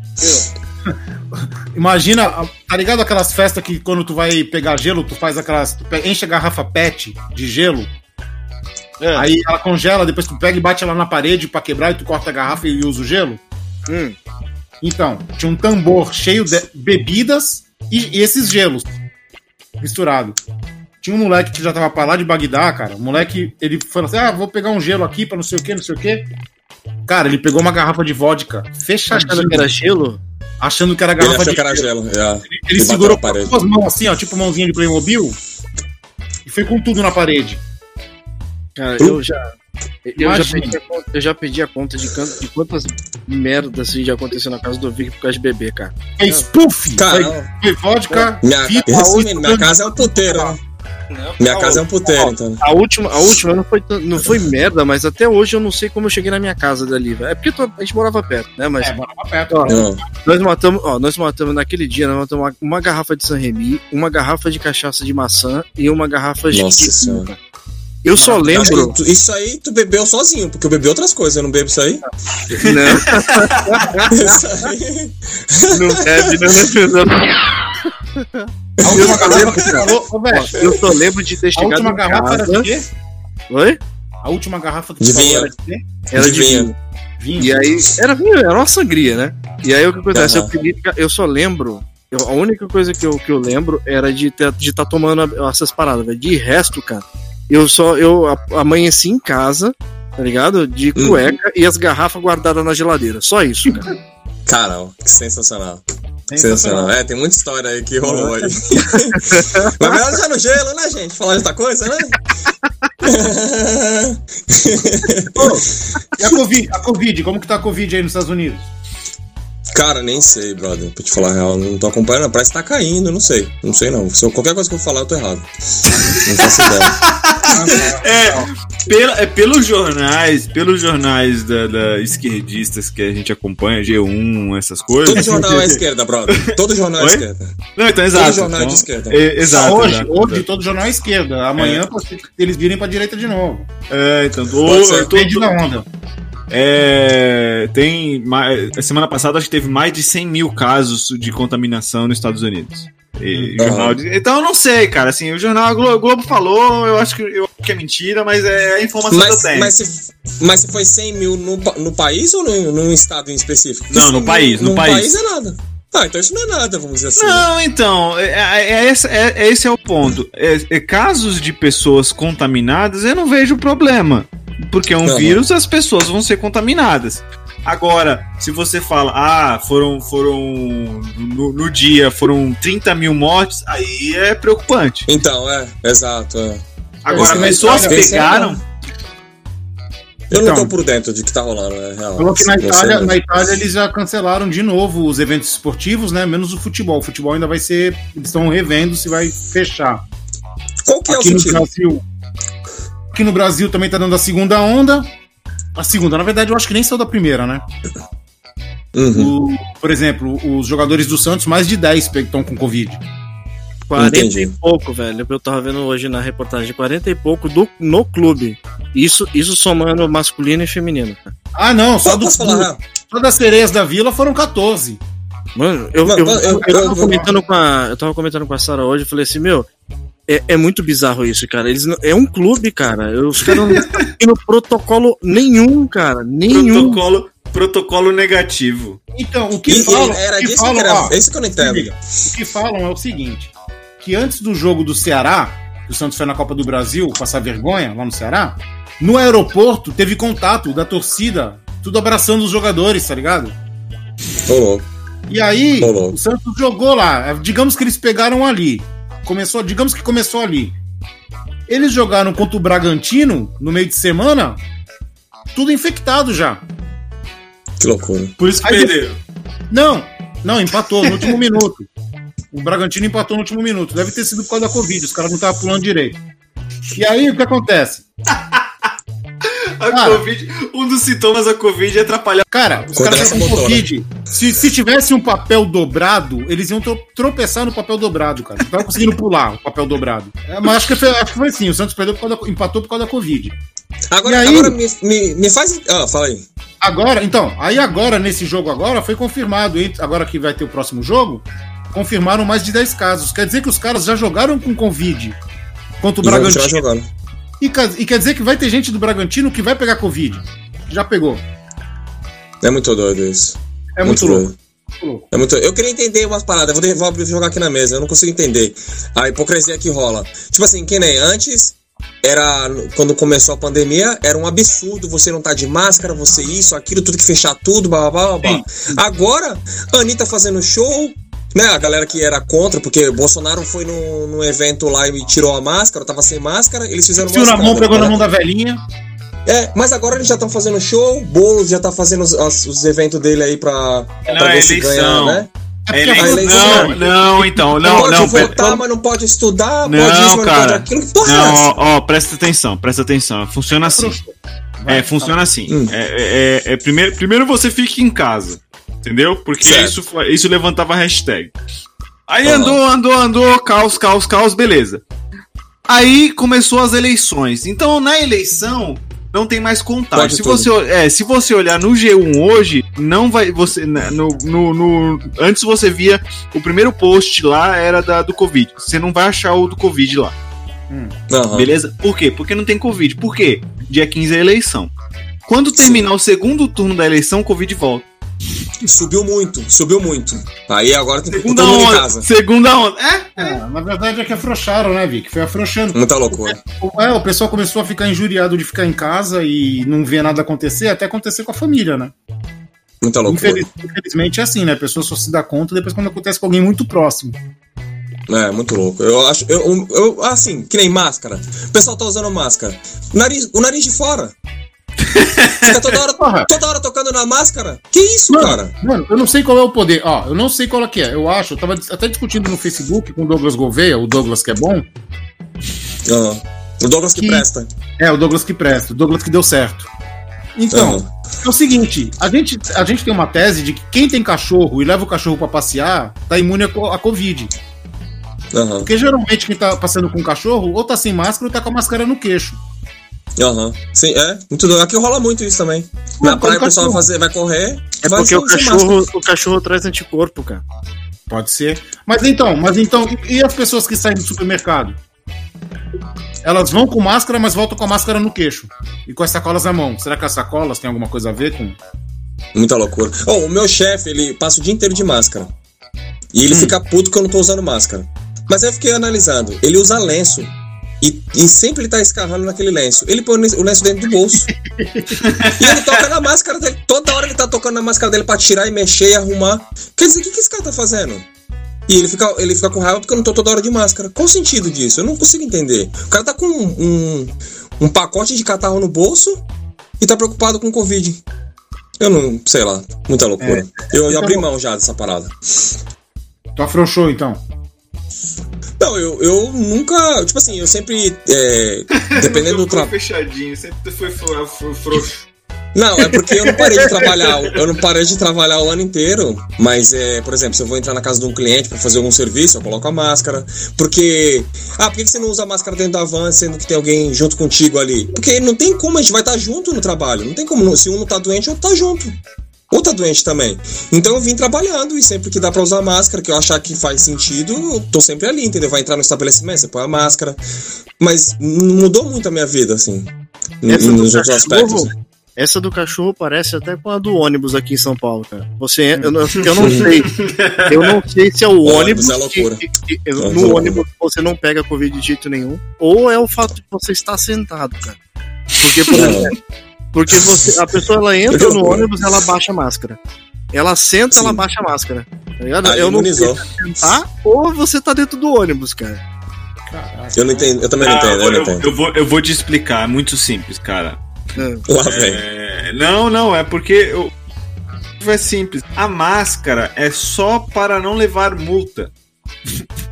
Imagina, tá ligado aquelas festas que quando tu vai pegar gelo, tu faz aquelas. Tu enche a garrafa PET de gelo. É. Aí ela congela, depois tu pega e bate ela na parede pra quebrar e tu corta a garrafa e usa o gelo. Hum. Então, tinha um tambor cheio de bebidas e, e esses gelos misturado. Tinha um moleque que já tava pra lá de Bagdá, cara. O moleque, ele falou assim: ah, vou pegar um gelo aqui pra não sei o que, não sei o que. Cara, ele pegou uma garrafa de vodka fechadinha, Achando que era gelo? achando que era Ele garrafa achou de que era gelo. gelo. é. Ele E bateu segurou com parede. as duas mãos assim, ó, tipo mãozinha de Playmobil. E foi com tudo na parede. Cara, eu já. Eu já, pedi a conta, eu já pedi a conta de, can- de quantas merdas assim, já aconteceu na casa do Vic por causa de bebê, cara. É spoof. Cara, foi, vodka. Minha, fita, oito minha casa é um puteiro, né? Minha casa é um puteiro, então. A última, a última não foi, não foi merda, mas até hoje eu não sei como eu cheguei na minha casa dali, velho. É porque to- a gente morava perto, né? Mas É, morava perto. ó, Não. nós matamos, ó, nós matamos naquele dia, nós matamos uma, uma garrafa de San Remi, uma garrafa de cachaça de maçã e uma garrafa de. Nossa de- senhora. Eu só lembro. Isso aí tu bebeu sozinho, porque eu bebi outras coisas, eu não bebo isso aí. Não, Isso aí. não bebe, não, não, não. A última garrafa que tu falou, ô, velho, Eu só lembro de ter A chegado última em garrafa era de quê? Oi? A última garrafa que De vinho. era de quê? Era De de vinho. vinho. Vinho. E aí, era vinho, era uma sangria, né? E aí o que acontece? Aham. Eu, pedi, eu só lembro. eu- a única coisa que eu, que eu lembro era de estar de tá tomando a- essas paradas, velho. De resto, cara, eu só. Eu a- amanheci em casa, tá ligado? De Uhum. cueca e as garrafas guardadas na geladeira. Só isso, cara. Cara, ó, que sensacional. Sensacional. É, tem muita história aí que rolou aí. Mas melhor já no gelo, né, gente? Falar de outra coisa, né? E a Covid? A Covid, como que tá a Covid aí nos Estados Unidos? Cara, nem sei, brother. Pra te falar a real, não tô acompanhando. Parece que tá caindo, não sei. Não sei não. Se eu- qualquer coisa que eu falar, eu tô errado. Não faço ideia. É, pela, é pelos jornais, pelos jornais da, da esquerdistas que a gente acompanha, G1, essas coisas. Todo jornal é esquerda, brother. Todo jornal é Oi? esquerda. Não, então exato. Todo jornal é então, de esquerda. é, exato. hoje, exato, hoje exato. todo jornal é esquerda. Amanhã pode ser que eles virem pra direita de novo. É, então, Pode ser. o, to- Depende da onda. É, tem semana passada acho que teve mais de 100 mil casos de contaminação nos Estados Unidos. E Aham. jornal de- então eu não sei, cara. Assim, o jornal a Glo- Globo falou, eu acho que, eu acho que é mentira, mas é a informação que eu Mas, tenho. mas, se, mas se foi 100 mil no, no país ou no, num estado em específico? Porque Não, 100 no país, no num país. é nada. Ah, então isso não é nada, vamos dizer assim. né? Não, então, é, é- é esse, é- é é o ponto. É- é casos de pessoas contaminadas, eu não vejo problema. Porque é um vírus, as pessoas vão ser contaminadas. Agora, se você fala, ah, foram, foram no, no dia foram 30 mil mortes, aí é preocupante. Então, é, exato. É. Agora, Esse é pessoas é pegaram. Eu não Então. tô por dentro de que tá rolando, é real. Falou que na Não Itália, mesmo. na Itália eles já cancelaram de novo os eventos esportivos, né? Menos o futebol. O futebol ainda vai ser. Eles estão revendo se vai fechar. Qual que é o Aqui no sentido? Brasil. Aqui no Brasil também tá dando a segunda onda. A segunda, na verdade, eu acho que nem saiu da primeira, né? Uhum. O- por exemplo, os jogadores do Santos, mais de 10 estão com Covid. 40 Entendi. e pouco, velho. Eu tava vendo hoje na reportagem, 40 e pouco do, no clube. Isso, isso somando masculino e feminino. cara. Ah, não, só, Só do, falar real? só das sereias da vila foram 14. Mano, eu, eu, eu- eu, eu- tava comentando com a, eu tava comentando com a Sara hoje, eu falei assim, meu, é, é muito bizarro isso, cara. Eles não- é um clube, cara. Os caras não estão seguindo protocolo nenhum, cara. Nenhum. Protocolo, protocolo negativo. Então, o que E- falam. era o que disso falam, que era. ó, É isso que eu não se entendo. liga, o que falam é o seguinte: que antes do jogo do Ceará, que o Santos foi na Copa do Brasil passar vergonha lá no Ceará, no aeroporto teve contato da torcida, tudo abraçando os jogadores, tá ligado? Ô, louco. E aí, Ô, louco. o Santos jogou lá. Digamos que eles pegaram ali. Começou, digamos que começou ali. Eles jogaram contra o Bragantino no meio de semana, tudo infectado já. Que loucura. Por isso que Aí- perderam. Não, não, empatou no último minuto. O Bragantino empatou no último minuto. Deve ter sido por causa da Covid, os caras não estavam pulando direito. E aí, o que acontece? A Cara. Covid, um dos sintomas da Covid é atrapalhar. Cara, os caras estão com. Covid. Se, se tivesse um papel dobrado, eles iam tro- tropeçar no papel dobrado, cara. Não tava conseguindo pular o papel dobrado. É, mas acho que, foi, acho que foi assim: o Santos perdeu por causa da- empatou por causa da Covid. Agora, aí? agora me, me, me faz. Ah, fala aí. Agora, então, aí agora, nesse jogo agora, foi confirmado, agora que vai ter o próximo jogo, confirmaram mais de 10 casos. Quer dizer que os caras já jogaram com Covid contra o Bragantino. E, e quer dizer que vai ter gente do Bragantino que vai pegar Covid. Já pegou. É muito doido isso. É muito. Muito louco. É muito... Eu queria entender umas paradas, vou, vou jogar aqui na mesa, eu não consigo entender a hipocrisia que rola. Tipo assim, que nem antes, era quando começou a pandemia, era um absurdo você não tá de máscara, você isso, aquilo, tudo que fechar tudo, blá blá blá. blá. Agora, a Anitta fazendo show, né? A galera que era contra, porque Bolsonaro foi num, num evento lá e tirou a máscara, tava sem máscara, eles fizeram Fio na mão, escândalo, pegou na né? mão da velhinha. É, mas agora eles já estão fazendo show, Boulos já tá fazendo os, as- os eventos dele aí pra, pra Não, é ver se eleição. ganha, né? É a eleição. eleição- Não, não, então, Não, não, pode não. pera- votar, mas não pode estudar, pode isso, Não, não pode cara. aquilo. Que porra é Não, ó, ó, presta atenção, presta atenção. Funciona assim. É, funciona assim. Hum. É, é- é- é primeiro, primeiro você fica em casa. Entendeu? Porque Certo. isso, isso levantava hashtag. Aí Aham. andou, andou, andou, caos, caos, caos, beleza. Aí começou as eleições. Então, na eleição, não tem mais contagem. Pode Se tudo. você, é, se você olhar no G1 hoje, não vai. Você, na- no, no, no- antes você via o primeiro post lá era da, do Covid. Você não vai achar o do Covid lá. Aham. Beleza? Por quê? Porque não tem Covid. Por quê? Dia 15 é eleição. Quando terminar o segundo turno da eleição, o Covid volta. Subiu muito, subiu muito. Aí agora tem que Segunda todo mundo em onda. casa. Segunda onda. É? É, na verdade é que afrouxaram, né, Vic? Foi afrouxando. Muita loucura. É, o pessoal começou a ficar injuriado de ficar em casa e não ver nada acontecer, até acontecer com a família, né? Muita loucura. Infeliz- infelizmente é assim, né? A pessoa só se dá conta depois quando acontece com alguém muito próximo. É, muito louco. Eu acho. Eu, eu, assim, que nem máscara. O pessoal tá usando máscara. Nariz, o nariz de fora. Fica toda hora, Porra. toda hora tocando na máscara. Que isso, Mano, cara? mano, eu não sei qual é o poder. Ó, eu não sei qual é que é. Eu acho, eu tava até discutindo no Facebook com o Douglas Gouveia, o Douglas que é bom. Aham. O Douglas que, Que- presta. É, o Douglas que presta, o Douglas que deu certo. Então, Aham. é o seguinte, a gente, a gente tem uma tese de que quem tem cachorro e leva o cachorro pra passear, tá imune a, a Covid. Aham. Porque geralmente quem tá passando com o cachorro ou tá sem máscara ou tá com a máscara no queixo. Aham. Sim, é. Muito doido. Aqui rola muito isso também. Na praia o pessoal vai, fazer, vai correr. É vai porque o cachorro, máscara. o cachorro traz anticorpo, cara. Pode ser. Mas então, mas então, e as pessoas que saem do supermercado? Elas vão com máscara, mas voltam com a máscara no queixo. E com as sacolas na mão. Será que as sacolas têm alguma coisa a ver com. Muita loucura. Oh, o meu chefe, ele passa o dia inteiro de máscara. E Hum. ele fica puto que eu não tô usando máscara. Mas aí eu fiquei analisando. Ele usa lenço. E, e sempre ele tá escarrando naquele lenço. Ele põe o lenço dentro do bolso. e ele toca na máscara dele. Toda hora ele tá tocando na máscara dele pra tirar e mexer e arrumar. Quer dizer, o que, que esse cara tá fazendo? E ele fica, ele fica com raiva porque eu não tô toda hora de máscara. Qual o sentido disso? Eu não consigo entender. O cara tá com um, um, um pacote de catarro no bolso e tá preocupado com Covid. Eu não, sei lá, muita loucura. eu, eu Então- abri mão já dessa parada. Tu afrouxou então? Não, eu, eu nunca. Tipo assim, eu sempre. é, dependendo do trabalho. fechadinho, sempre foi fro- frouxo. Não, é porque eu não parei de trabalhar. Eu não parei de trabalhar o ano inteiro. Mas, é, por exemplo, se eu vou entrar na casa de um cliente pra fazer algum serviço, eu coloco a máscara. Porque. Ah, por que você não usa a máscara dentro da van, sendo que tem alguém junto contigo ali? Porque não tem como, a gente vai estar junto no trabalho. Não tem como. Se um não tá doente, outro tá junto. Ou tá doente também. Então eu vim trabalhando e sempre que dá pra usar máscara, que eu achar que faz sentido, eu tô sempre ali, entendeu? Vai entrar no estabelecimento, você põe a máscara. Mas não mudou muito a minha vida, assim. Essa do Nos outros aspectos. cachorro, essa do cachorro parece até com a do ônibus aqui em São Paulo, cara. Você, eu, não- eu não sei. Eu não sei se é o Ônibus ônibus. é loucura. que- que- que- é no loucura. ônibus você não pega Covid de jeito nenhum. Ou é o fato de você estar sentado, cara. Porque, por Não. exemplo, porque você, a pessoa ela entra no ônibus ela baixa a máscara. Ela senta, Sim. ela baixa a máscara. Tá ligado? Aí eu não sei imunizou. se é sentar ou você tá dentro do ônibus, cara. Eu não entendo, eu também não Ah, entendo, eu não eu, entendo. eu vou, eu vou te explicar, é muito simples, cara. É. Lá vem. É, não, não, é porque eu, é simples. A máscara é só para não levar multa.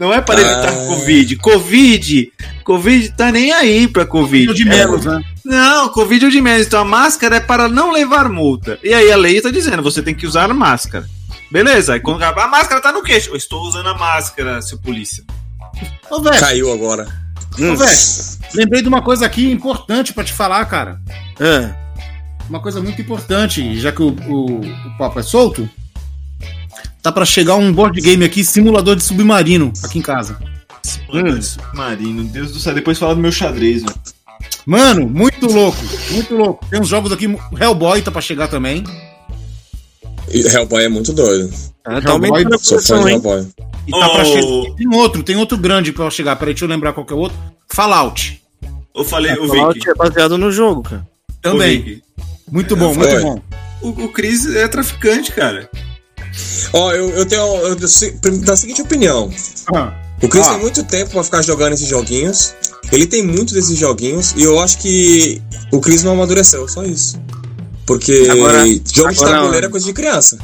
Não é para evitar Ah. Covid. Covid, Covid tá nem aí pra Covid. de menos, né? Não, Covid é o de menos. Então a máscara é para não levar multa. E aí a lei tá dizendo, você tem que usar máscara. Beleza, aí quando a máscara tá no queixo. Eu estou usando a máscara, seu polícia. Ô, velho, Caiu agora. ô, velho, lembrei de uma coisa aqui importante pra te falar, cara. É. Uma coisa muito importante, já que o, o, o papo é solto. Tá pra chegar um board game aqui, simulador de submarino, aqui em casa. Hum. Submarino, Deus do céu. Depois fala do meu xadrez, mano. Mano, muito louco, muito louco. Tem uns jogos aqui, Hellboy tá pra chegar também. E Hellboy é muito doido. Tá Hellboy, Sou fã de? Hellboy. E tá pra Oh. chegar. Tem outro, tem outro grande pra chegar. Peraí, deixa eu lembrar qual que é o outro. Fallout. Eu falei, o Fallout Vicky. é baseado no jogo, cara. Também. Muito bom, muito Foi. bom. O, o Chris é traficante, cara. Ó, eu, eu tenho eu, eu, da seguinte opinião. Ah, O Chris Ah. tem muito tempo pra ficar jogando esses joguinhos. Ele tem muito desses joguinhos. E eu acho que o Chris não amadureceu, só isso. Porque Agora- jogo de agora- tabuleiro é coisa de criança.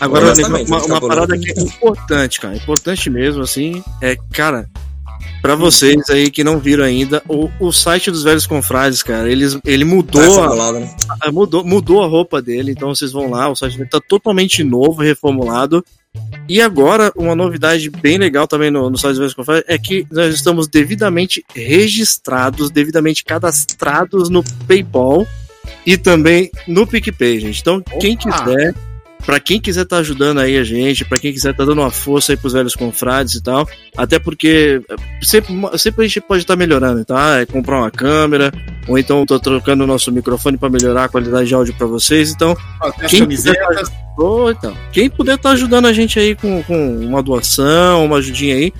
Agora, uma, de uma tabuleiro parada que é de importante, cara. Importante mesmo, assim, é, cara, pra vocês aí que não viram ainda, o, o site dos velhos confrades, cara, eles, ele Tá mudou, a, reformulado, né? a- mudou, mudou a roupa dele, então vocês vão lá, o site dele tá totalmente novo, reformulado. E agora, uma novidade bem legal também no, no site dos velhos confrades é que nós estamos devidamente registrados, devidamente cadastrados no PayPal e também no PicPay, gente. Então, quem quiser, pra quem quiser estar ajudando aí a gente, pra quem quiser estar dando uma força aí pros velhos confrades e tal, até porque eh, sempre, sempre a gente pode estar melhorando, tá? É comprar uma câmera, ou então tô trocando o nosso microfone pra melhorar a qualidade de áudio pra vocês. Então, Até Quem camisetas. Ô, então, quem puder estar ajudando a gente aí com, com uma doação, uma ajudinha aí,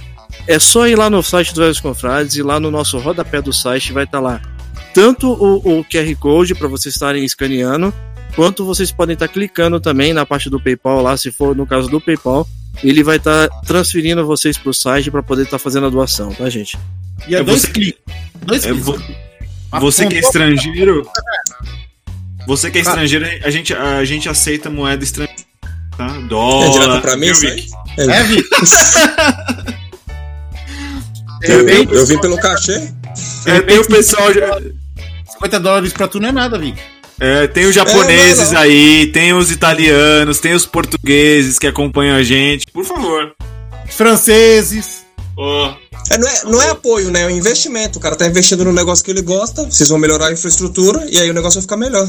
é só ir lá no site do Velhos Confrades e lá no nosso rodapé do site vai estar lá tanto o, o QR Code para vocês estarem escaneando, quanto vocês podem estar clicando também na parte do PayPal lá, se for no caso do PayPal, ele vai estar transferindo vocês pro site para poder estar fazendo a doação, tá, gente? E é, É dois você- cliques. Dois É, cliques. vo- Mas você que é estrangeiro. Você que é Tá. estrangeiro, a gente, a gente aceita moeda estrangeira. Tá? É Dólar. direto pra mim, Vicky? aí? É, Vic? Eu, eu, eu vim pelo cachê. É, tem o pessoal. de- 50 dólares pra tu não é nada, Vic. É, tem os japoneses É, não, não. aí, tem os italianos, tem os portugueses que acompanham a gente. Por favor. Franceses. Ó, É, não, é, não é apoio, né? É um investimento. O cara tá investindo no negócio que ele gosta, vocês vão melhorar a infraestrutura e aí o negócio vai ficar melhor.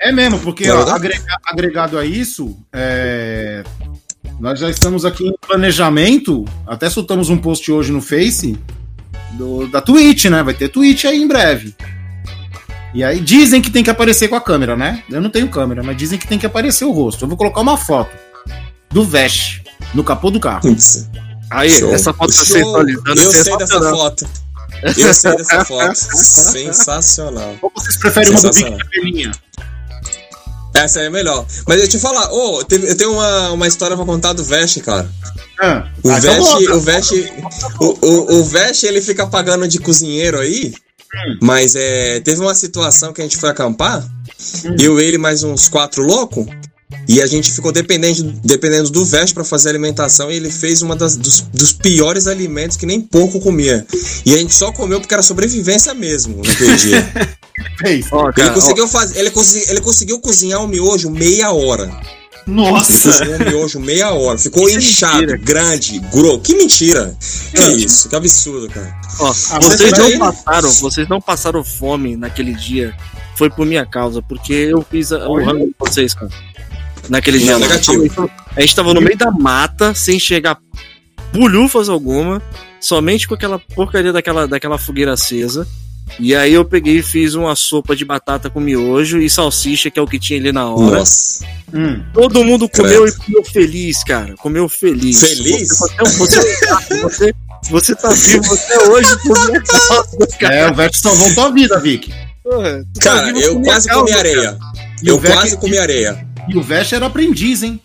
É mesmo, porque é ó, agrega- agregado a isso, é, nós já estamos aqui em planejamento. Até soltamos um post hoje no Face do- da Twitch, né? Vai ter Twitch aí em breve. E aí dizem que tem que aparecer com a câmera, né? Eu não tenho câmera, mas dizem que tem que aparecer o rosto. Eu vou colocar uma foto do Vesh no capô do carro. Aí, show. essa foto tá sensualizando, Eu sei dessa foto. Eu sei dessa foto. Sensacional. Ou vocês preferem uma do Big. Capelinha? Essa aí é melhor. Mas eu te falar, teve- eu tenho uma, uma história pra contar do Vest, cara. Ah, O ah, então Vest, o Vest, o, o, o Vest, ele fica pagando de cozinheiro aí. Mas é, teve uma situação que a gente foi acampar, eu, ele, mais uns quatro loucos, e a gente ficou dependente, dependendo do Vest pra fazer a alimentação, e ele fez uma das, dos, dos piores alimentos que nem pouco comia. E a gente só comeu porque era sobrevivência mesmo naquele dia. Fez. Ó, Ele conseguiu fazer, ele, consegui- ele conseguiu cozinhar o miojo meia hora. Nossa! Cozinhou o miojo meia hora. Ficou Isso é inchado, mentira. grande, grosso. Que mentira! Que isso, que absurdo, cara. Ó, Ah, vocês não passaram, vocês não passaram fome naquele dia. Foi por minha causa, porque eu fiz a- o rango com vocês, cara. Naquele dia. negativo. A gente tava no meio da mata, sem chegar bulhufas alguma, somente com aquela porcaria daquela, daquela fogueira acesa. E aí eu peguei e fiz uma sopa de batata com miojo e salsicha, que é o que tinha ali na hora. Nossa. Hum. Todo mundo comeu Credo. e comeu feliz, cara. Comeu feliz. Feliz? Você, você, você, você tá vivo até hoje por minha causa, cara. É, o Vesh salvou tua vida, Vic. Porra, tá Cara, vivo eu quase causa, comi areia. Eu Vec- quase comi areia. E o Vesh era aprendiz, hein?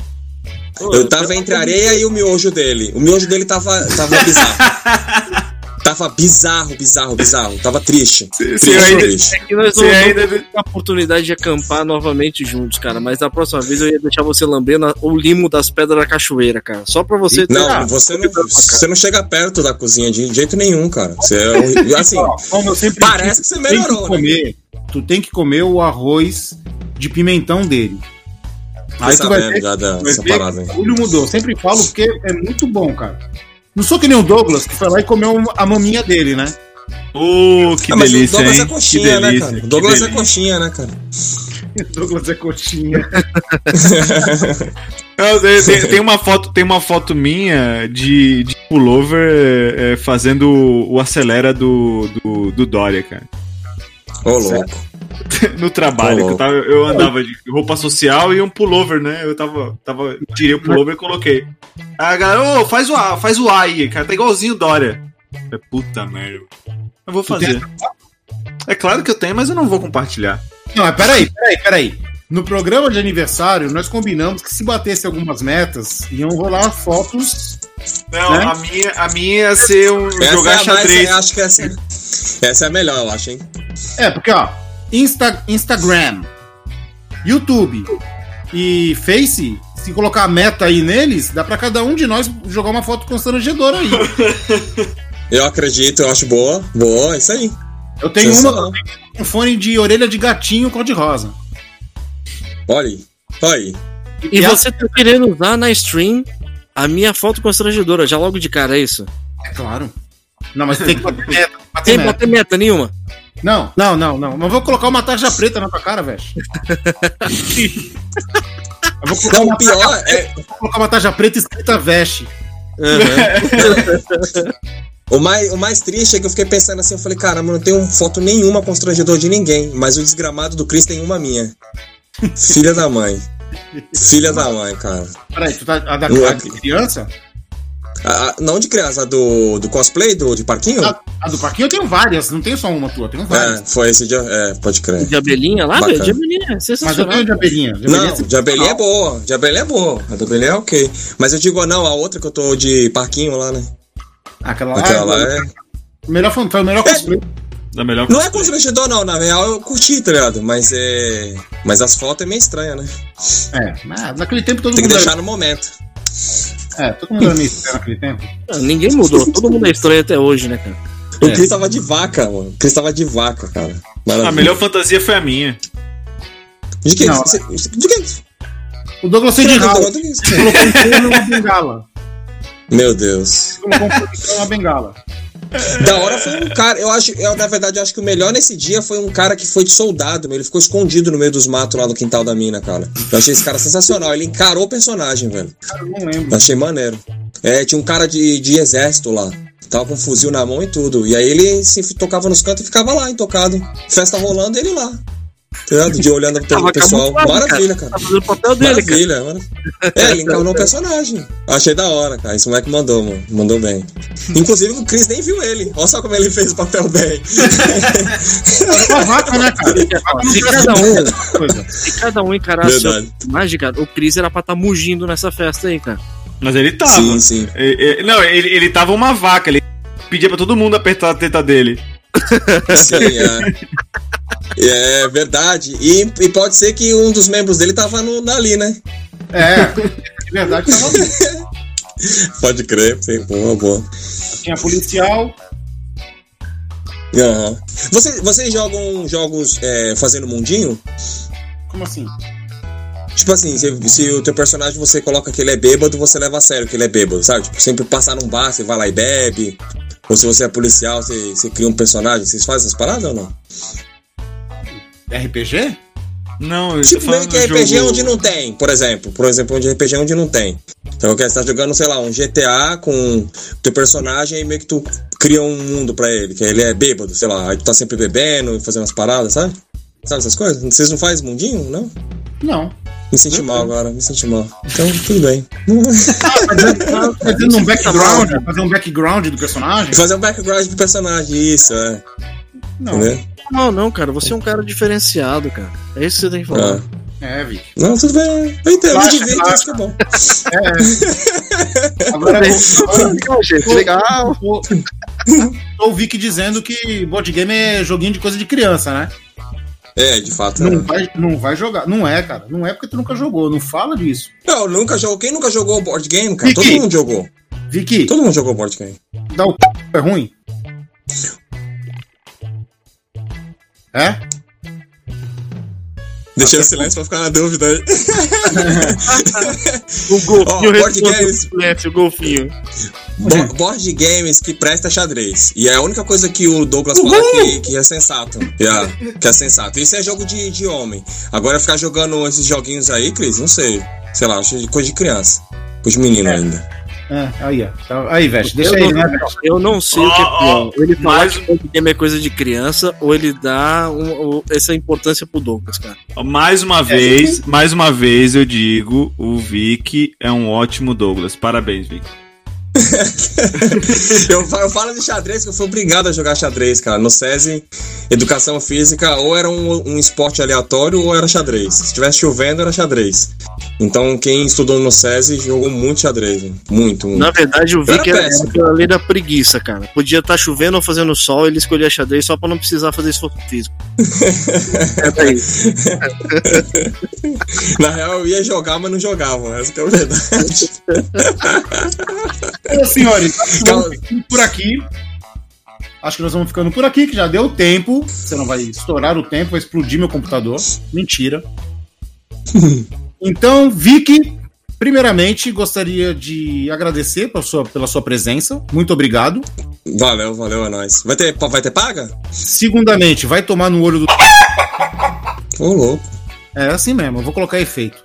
Pô, Eu tava entre a areia e o miojo dele. O miojo dele tava, tava bizarro. Tava bizarro, bizarro, bizarro. Tava triste. Triste, eu ainda, triste. É que nós não, não ainda- temos a oportunidade de acampar novamente juntos, cara. Mas da próxima vez eu ia deixar você lambendo o limo das pedras da cachoeira, cara. Só pra você ter. Não, Ah, você não, você não chega perto da cozinha de jeito nenhum, cara. Você é assim, Ó, como eu sempre parece que você tu tem melhorou, né? comer, Tu tem que comer o arroz de pimentão dele. Aí tu vai ver, já da- ver parada que o bagulho mudou. Eu sempre falo porque é muito bom, cara. Não sou que nem o Douglas, que foi lá e comeu a maminha dele, né? Oh, que Ah, mas delícia, o Douglas hein? é coxinha, que né, delícia, cara? O que Douglas é coxinha, né, cara? Douglas é coxinha. Não, tem, tem- uma foto, tem uma foto minha de, de pullover é, fazendo o, o acelera do, do, do Dória, cara. Ô, louco. No trabalho, eu, tava- eu andava de roupa social e um pullover, né? Eu tava, tava tirei o pullover e coloquei. Aí a galera, ô, faz o A, faz o A aí, cara, tá igualzinho o Dória. É puta merda. Eu vou fazer. É claro que eu tenho, mas eu não vou compartilhar. Não, mas peraí, peraí, peraí. No programa de aniversário, nós combinamos que se batesse algumas metas, iam rolar fotos. Não, Né? a, minha, a minha ia ser um, Essa jogar é a mais, xadrez. eu acho que essa, essa é a melhor, eu acho, hein? É, porque, ó, Insta, Instagram, YouTube e Face, se colocar a meta aí neles, dá pra cada um de nós jogar uma foto constrangedora aí. Eu acredito, eu acho boa. Boa, isso aí. Eu tenho uma, um fone de orelha de gatinho cor-de-rosa. Olha aí. Olha aí. E você tá querendo usar na stream a minha foto constrangedora, já logo de cara, é isso? É claro. Não, mas tem que bater meta. bater Sem meta. bater meta nenhuma. Não, não, não, não. Não vou colocar uma tarja preta na tua cara, velho. Vou colocar, Não, uma o pior tarja, é. vou colocar uma tarja preta escrita veste. O mais, o mais triste é que eu fiquei pensando assim, eu falei, caramba, não tenho foto nenhuma constrangedor de ninguém, mas o desgramado do Chris tem uma minha. Filha da mãe. Filha da mãe, cara. Peraí, tu tá a da, Não, a de criança? A- não de criança, a do, do cosplay, do, de parquinho? A, a do parquinho eu tenho várias, não tenho só uma tua, tenho várias. É, foi esse dia. É, pode crer. De abelhinha lá, velho? De abelhinha, é Mas eu tenho de abelhinha. De abelhinha Não, você- de abelhinha é boa. De abelhinha é boa. A de abelhinha é ok. Mas eu digo, não, a outra que eu tô de parquinho lá, né? Aquela lá, Aquela lá é. melhor, foi o melhor cosplay. Da melhor Não é constrangedor, não. Na real, eu curti, tá ligado? Mas é. Mas as fotos é meio estranha, né? É, mas naquele tempo todo Tem que mundo deixar no momento. É, todo mundo era meio estranho naquele tempo. Ah, Ninguém mudou, todo mundo é estranho até hoje, né, cara? O É. Chris tava de vaca, mano. O Chris tava de vaca, cara. Maravilha. A melhor fantasia foi a minha. De que? Não. De que? O Douglas foi de ralo. Colocou um pano e uma bengala. Meu Deus. Colocou um pano e uma bengala. Da hora foi um cara. Eu acho, eu, na verdade, eu acho que o melhor nesse dia foi um cara que foi de soldado, meu. Ele ficou escondido no meio dos matos lá no quintal da mina, cara. Eu achei esse cara sensacional. Ele encarou o personagem, velho. Cara, eu não lembro. Eu achei maneiro. É, tinha um cara de, de exército lá. Tava com um fuzil na mão e tudo. E aí ele se tocava nos cantos e ficava lá, intocado. Festa rolando, ele lá. Tá? De olhando pro Tava pessoal. camuflado, Maravilha, cara. Tá fazendo o papel dele, cara. Maravilha, mano. É, ele encarnou o personagem. Achei da hora, cara. Esse moleque mandou, mano. Mandou bem. Inclusive o Chris nem viu ele. Olha só como ele fez o papel bem. É uma vaca, né, cara? Se cada um, Coisa. se cada um encarar Verdade. imagem, cara, o Chris era pra estar mugindo nessa festa aí, cara. Mas ele tava. Sim, sim. E- e- não, ele, ele tava uma vaca. Ele pedia pra todo mundo apertar a teta dele. Sim, é. É verdade. E, e pode ser que um dos membros dele tava no, ali, né? É, de verdade tava ali. Pode crer. Sim, boa, boa. Tinha policial. Aham. Você, vocês jogam jogos é, fazendo mundinho? Como assim? Tipo assim, se, se o teu personagem você coloca que ele é bêbado, você leva a sério que ele é bêbado, sabe? Tipo, sempre passar num bar, você vai lá e bebe. Ou se você é policial, você, você cria um personagem. Vocês fazem essas paradas ou não? RPG? Não, eu Tipo, meio que RPG jogo- onde não tem, por exemplo. Por exemplo, onde RPG onde não tem. Então, eu quero estar jogando, sei lá, um GTA com teu personagem e meio que tu cria um mundo pra ele, que ele é bêbado, sei lá, aí tu tá sempre bebendo e fazendo umas paradas, sabe? Sabe essas coisas? Vocês não fazem mundinho, não? Não. Me senti mal agora, me senti mal. Então, tudo bem. Fazendo um background, fazer um background do personagem? Fazer um background do personagem, isso, é. Não. Entendeu? Não, não, cara, você é um cara diferenciado, cara. É isso que você tem que falar. Ah. É, Vic. Não, tudo bem. Eu entendo, me Relaxa, divirto, relaxa. isso que é bom. Agora, agora Legal, gente, legal. o Vic dizendo que board game é joguinho de coisa de criança, né? É, de fato. Não é. vai, não vai jogar. Não é, cara. Não é porque tu nunca jogou. Não fala disso. Não, nunca jogou. Quem nunca jogou board game, cara? Todo Vicky. mundo jogou. Vicky, Todo mundo jogou board game. dá o c... é ruim? É? Deixei o silêncio pra ficar na dúvida aí. O golfinho Ó, board games. o golfinho. Bo- board games que presta xadrez. E é a única coisa que o Douglas fala que, que é sensato. Yeah, que é sensato. Isso é jogo de, de homem. Agora ficar jogando esses joguinhos aí, Cris, não sei. Sei lá, acho coisa de criança. Coisa de menino ainda. É, aí, ó. Tá- Aí, Veste, deixa eu, ele, não, né, Veste? eu não sei o que é pior. ó, Ele falar mais que é coisa de criança ou ele dá um- um- essa importância pro Douglas, cara. Mais uma vez, mais uma vez eu digo, o Vic é um ótimo Douglas. Parabéns, Vic. eu, eu falo de xadrez que eu fui obrigado a jogar xadrez, cara. No SESI, educação física, ou era um, um esporte aleatório ou era xadrez. Se estivesse chovendo, era xadrez. Então, quem estudou no SESI jogou muito xadrez. Muito, muito. Na verdade, o Vic Era era, péssimo. era a lei da preguiça, cara. Podia estar chovendo ou fazendo sol, ele escolhia xadrez só pra não precisar fazer esforço físico. é. Na real, eu ia jogar, mas não jogava. Essa que é a verdade. Então, senhores, nós Calma. vamos ficando por aqui. Acho que nós vamos ficando por aqui, que já deu tempo. Você não vai estourar o tempo, vai explodir meu computador. Mentira. Então, Vicky, primeiramente, gostaria de agradecer pela sua, pela sua presença. Muito obrigado. Valeu, valeu, é nóis. Vai ter, vai ter paga? Segundamente, vai tomar no olho do. Ô, louco. É assim mesmo, eu vou colocar efeito.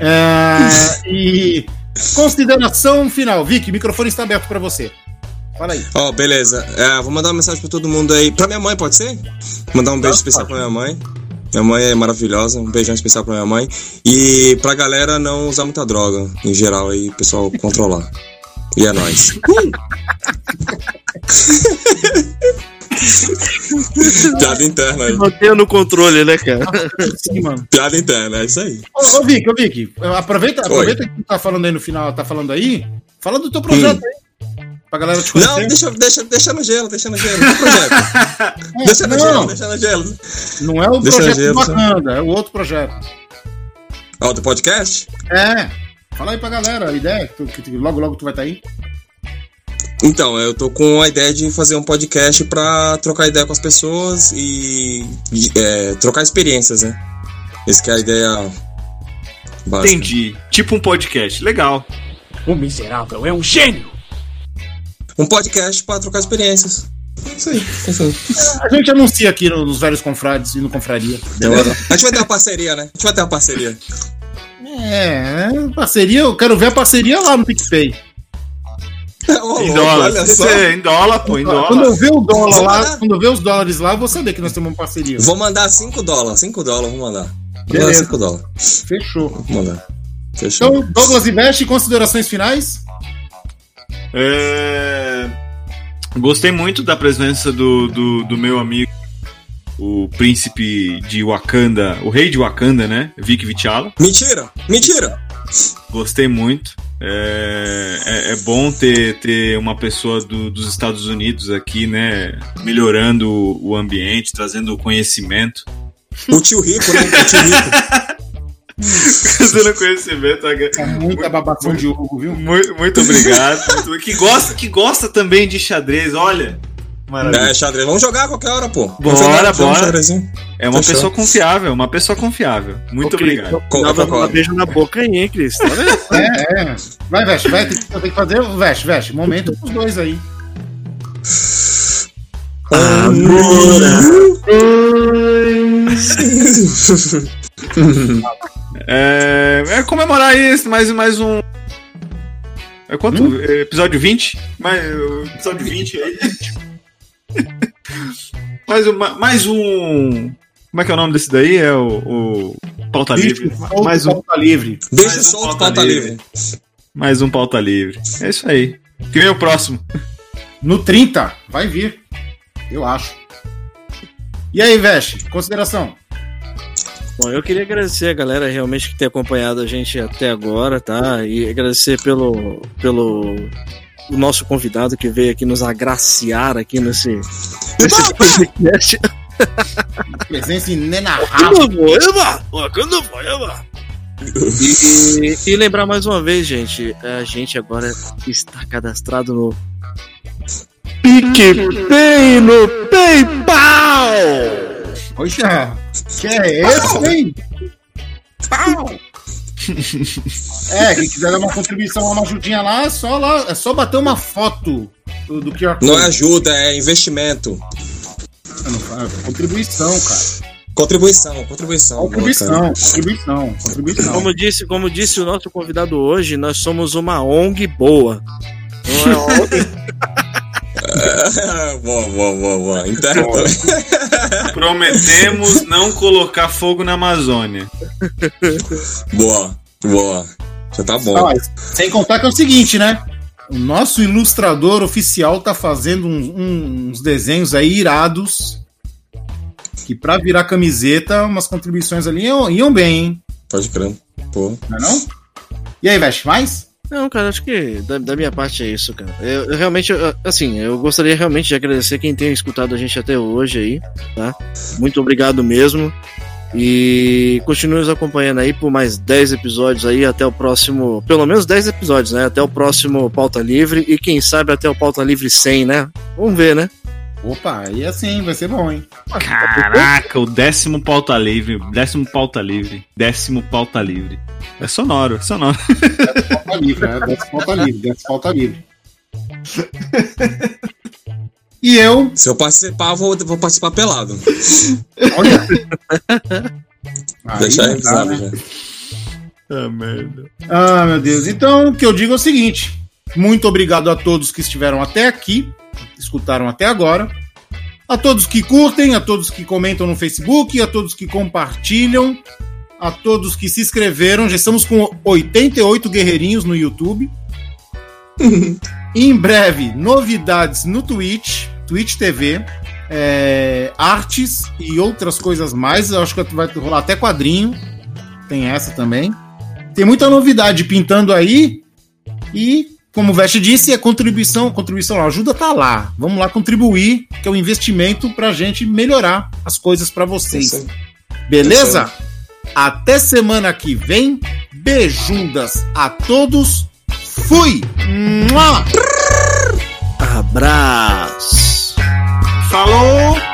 É, e consideração final. Vicky, o microfone está aberto para você. Fala aí. Ó, beleza. É, vou mandar uma mensagem pra todo mundo aí. Pra minha mãe, pode ser? Mandar um beijo especial pra minha mãe. Minha mãe é maravilhosa. Um beijão especial pra minha mãe. E pra galera não usar muita droga, em geral, aí, pessoal, controlar. E é nóis. Piada interna aí. Mantenha no controle, né, cara? Sim, mano. Piada interna, é isso aí. Ô, ô Vic, ô Vic, aproveita, aproveita que tu tá falando aí no final, tá falando aí, fala do teu projeto aí. Pra galera te conhecer. Não, deixa, deixa, deixa no gelo, deixa no gelo. Que projeto? deixa no não, gelo, deixa no gelo. não é o Deixa projeto do Wakanda, é o outro projeto. Ó, do podcast? É, fala aí pra galera a ideia, que, tu- que logo logo tu vai estar aí. Então, eu tô com a ideia de fazer um podcast pra trocar ideia com as pessoas e é, trocar experiências, né? Essa que é a ideia básica. Entendi. Tipo um podcast. Legal. O miserável é um gênio! Um podcast pra trocar experiências. É Isso aí, é isso aí. A gente anuncia aqui no- nos velhos confrades e no confraria. Beleza? A gente vai ter uma parceria, né? A gente vai ter uma parceria. É, parceria, eu quero ver a parceria lá no PicPay. Em dólar. olha só. Esse é em dólar, pô, em Quando eu dólar. ver o dólar Vou lá, mandar. quando eu ver os dólares lá, eu vou saber que nós temos uma parceria. Vou mandar 5 dólares, 5 dólares, vou mandar. Vou mandar Beleza. 5 dólares. Fechou. Vou mandar. Fechou. Então, Douglas Investe, considerações finais? É, Gostei muito da presença do, do, do meu amigo, o príncipe de Wakanda, o rei de Wakanda, né? Vic Vichala. Mentira! Mentira! Gostei muito. É, é, é bom ter, ter uma pessoa do- dos Estados Unidos aqui, né? Melhorando o, o ambiente, trazendo conhecimento. O tio rico, né? O tio rico. trazendo conhecimento. É muita babação de Hugo, viu? Muito, muito obrigado. Que, gosta, que gosta também de xadrez, olha. Maravilha. É, xadrez. Vamos jogar a qualquer hora, pô. Bora, Vamos jogar, um bora. xadrezinho. É uma Fechou. pessoa confiável, uma pessoa confiável. Muito Ô, obrigado. Dava Concordo. um beijo na boca aí, hein, Cris? Tá vendo? É, é. Vai, Veste, vai, tem que, tem que fazer, Veste, Veste. Momento pros dois aí. É, é comemorar isso, mais, mais um. É quanto? É Episódio 20? Mais, o episódio 20 aí. mais, um, mais um. Como é que é o nome desse daí? É o. o pauta livre. Solto, Mais um, pauta livre. Deixa Mais um solto, pauta pauta livre. livre. mais um pauta livre. É isso aí. Que vem o próximo. No 30, vai vir. Eu acho. E aí, Veste, consideração? Bom, eu queria agradecer a galera realmente que tem acompanhado a gente até agora, tá? E agradecer pelo, pelo o nosso convidado que veio aqui nos agraciar aqui nesse, nesse podcast. Presença inenarrável. Quando foi, E, e lembrar mais uma vez, gente, a gente agora está cadastrado no PicPay no PayPal! Poxa, que é esse, hein? Pau! É, quem quiser dar uma contribuição, uma ajudinha lá, é só lá, é só bater uma foto do, do QR Não é ajuda, é investimento. Eu não falo, é contribuição, cara. Contribuição, contribuição. Contribuição, contribuição, contribuição. Como disse, como disse o nosso convidado hoje, nós somos uma ONG boa. Não é uma ONG boa, boa, boa, boa. Interna. Prometemos não colocar fogo na Amazônia. Boa, boa. Já tá bom. Ah, sem contar que é o seguinte, né? O nosso ilustrador oficial tá fazendo uns, uns desenhos aí irados. Que pra virar camiseta, umas contribuições ali iam, iam bem, hein? Pode crer. Pô. Não é não? E aí, Veste, mais? Não, cara, acho que da, da minha parte é isso, cara. Eu, eu realmente, eu, assim, eu gostaria realmente de agradecer quem tem escutado a gente até hoje aí, tá? Muito obrigado mesmo. E continue nos acompanhando aí por mais 10 episódios aí, até o próximo. Pelo menos 10 episódios, né? Até o próximo Pauta Livre. E quem sabe até o Pauta Livre 100, né? Vamos ver, né? Opa, aí assim, vai ser bom, hein? Caraca, o décimo pauta livre, décimo pauta livre, décimo pauta livre. É sonoro, é sonoro. Desce falta livre, né? Desce falta livre, desce falta livre. E eu, Se eu participar, eu vou, vou participar pelado. olha. Aí não dá, revisado né? já. Ah, merda. Ah, meu Deus. Então, o que eu digo é o seguinte: muito obrigado a todos que estiveram até aqui, escutaram até agora. A todos que curtem, a todos que comentam no Facebook, a todos que compartilham, a todos que se inscreveram. Já estamos com 88 guerreirinhos no YouTube. em breve, novidades no Twitch, Twitch TV, é, artes e outras coisas mais. Eu acho que vai rolar até quadrinho. Tem essa também. Tem muita novidade pintando aí. E, como o Veste disse, é contribuição, contribuição, a ajuda tá lá. Vamos lá contribuir, que é um investimento pra gente melhorar as coisas pra vocês. Beleza? Até semana que vem. Beijundas a todos. Fui! Mua! Abraço! Falou!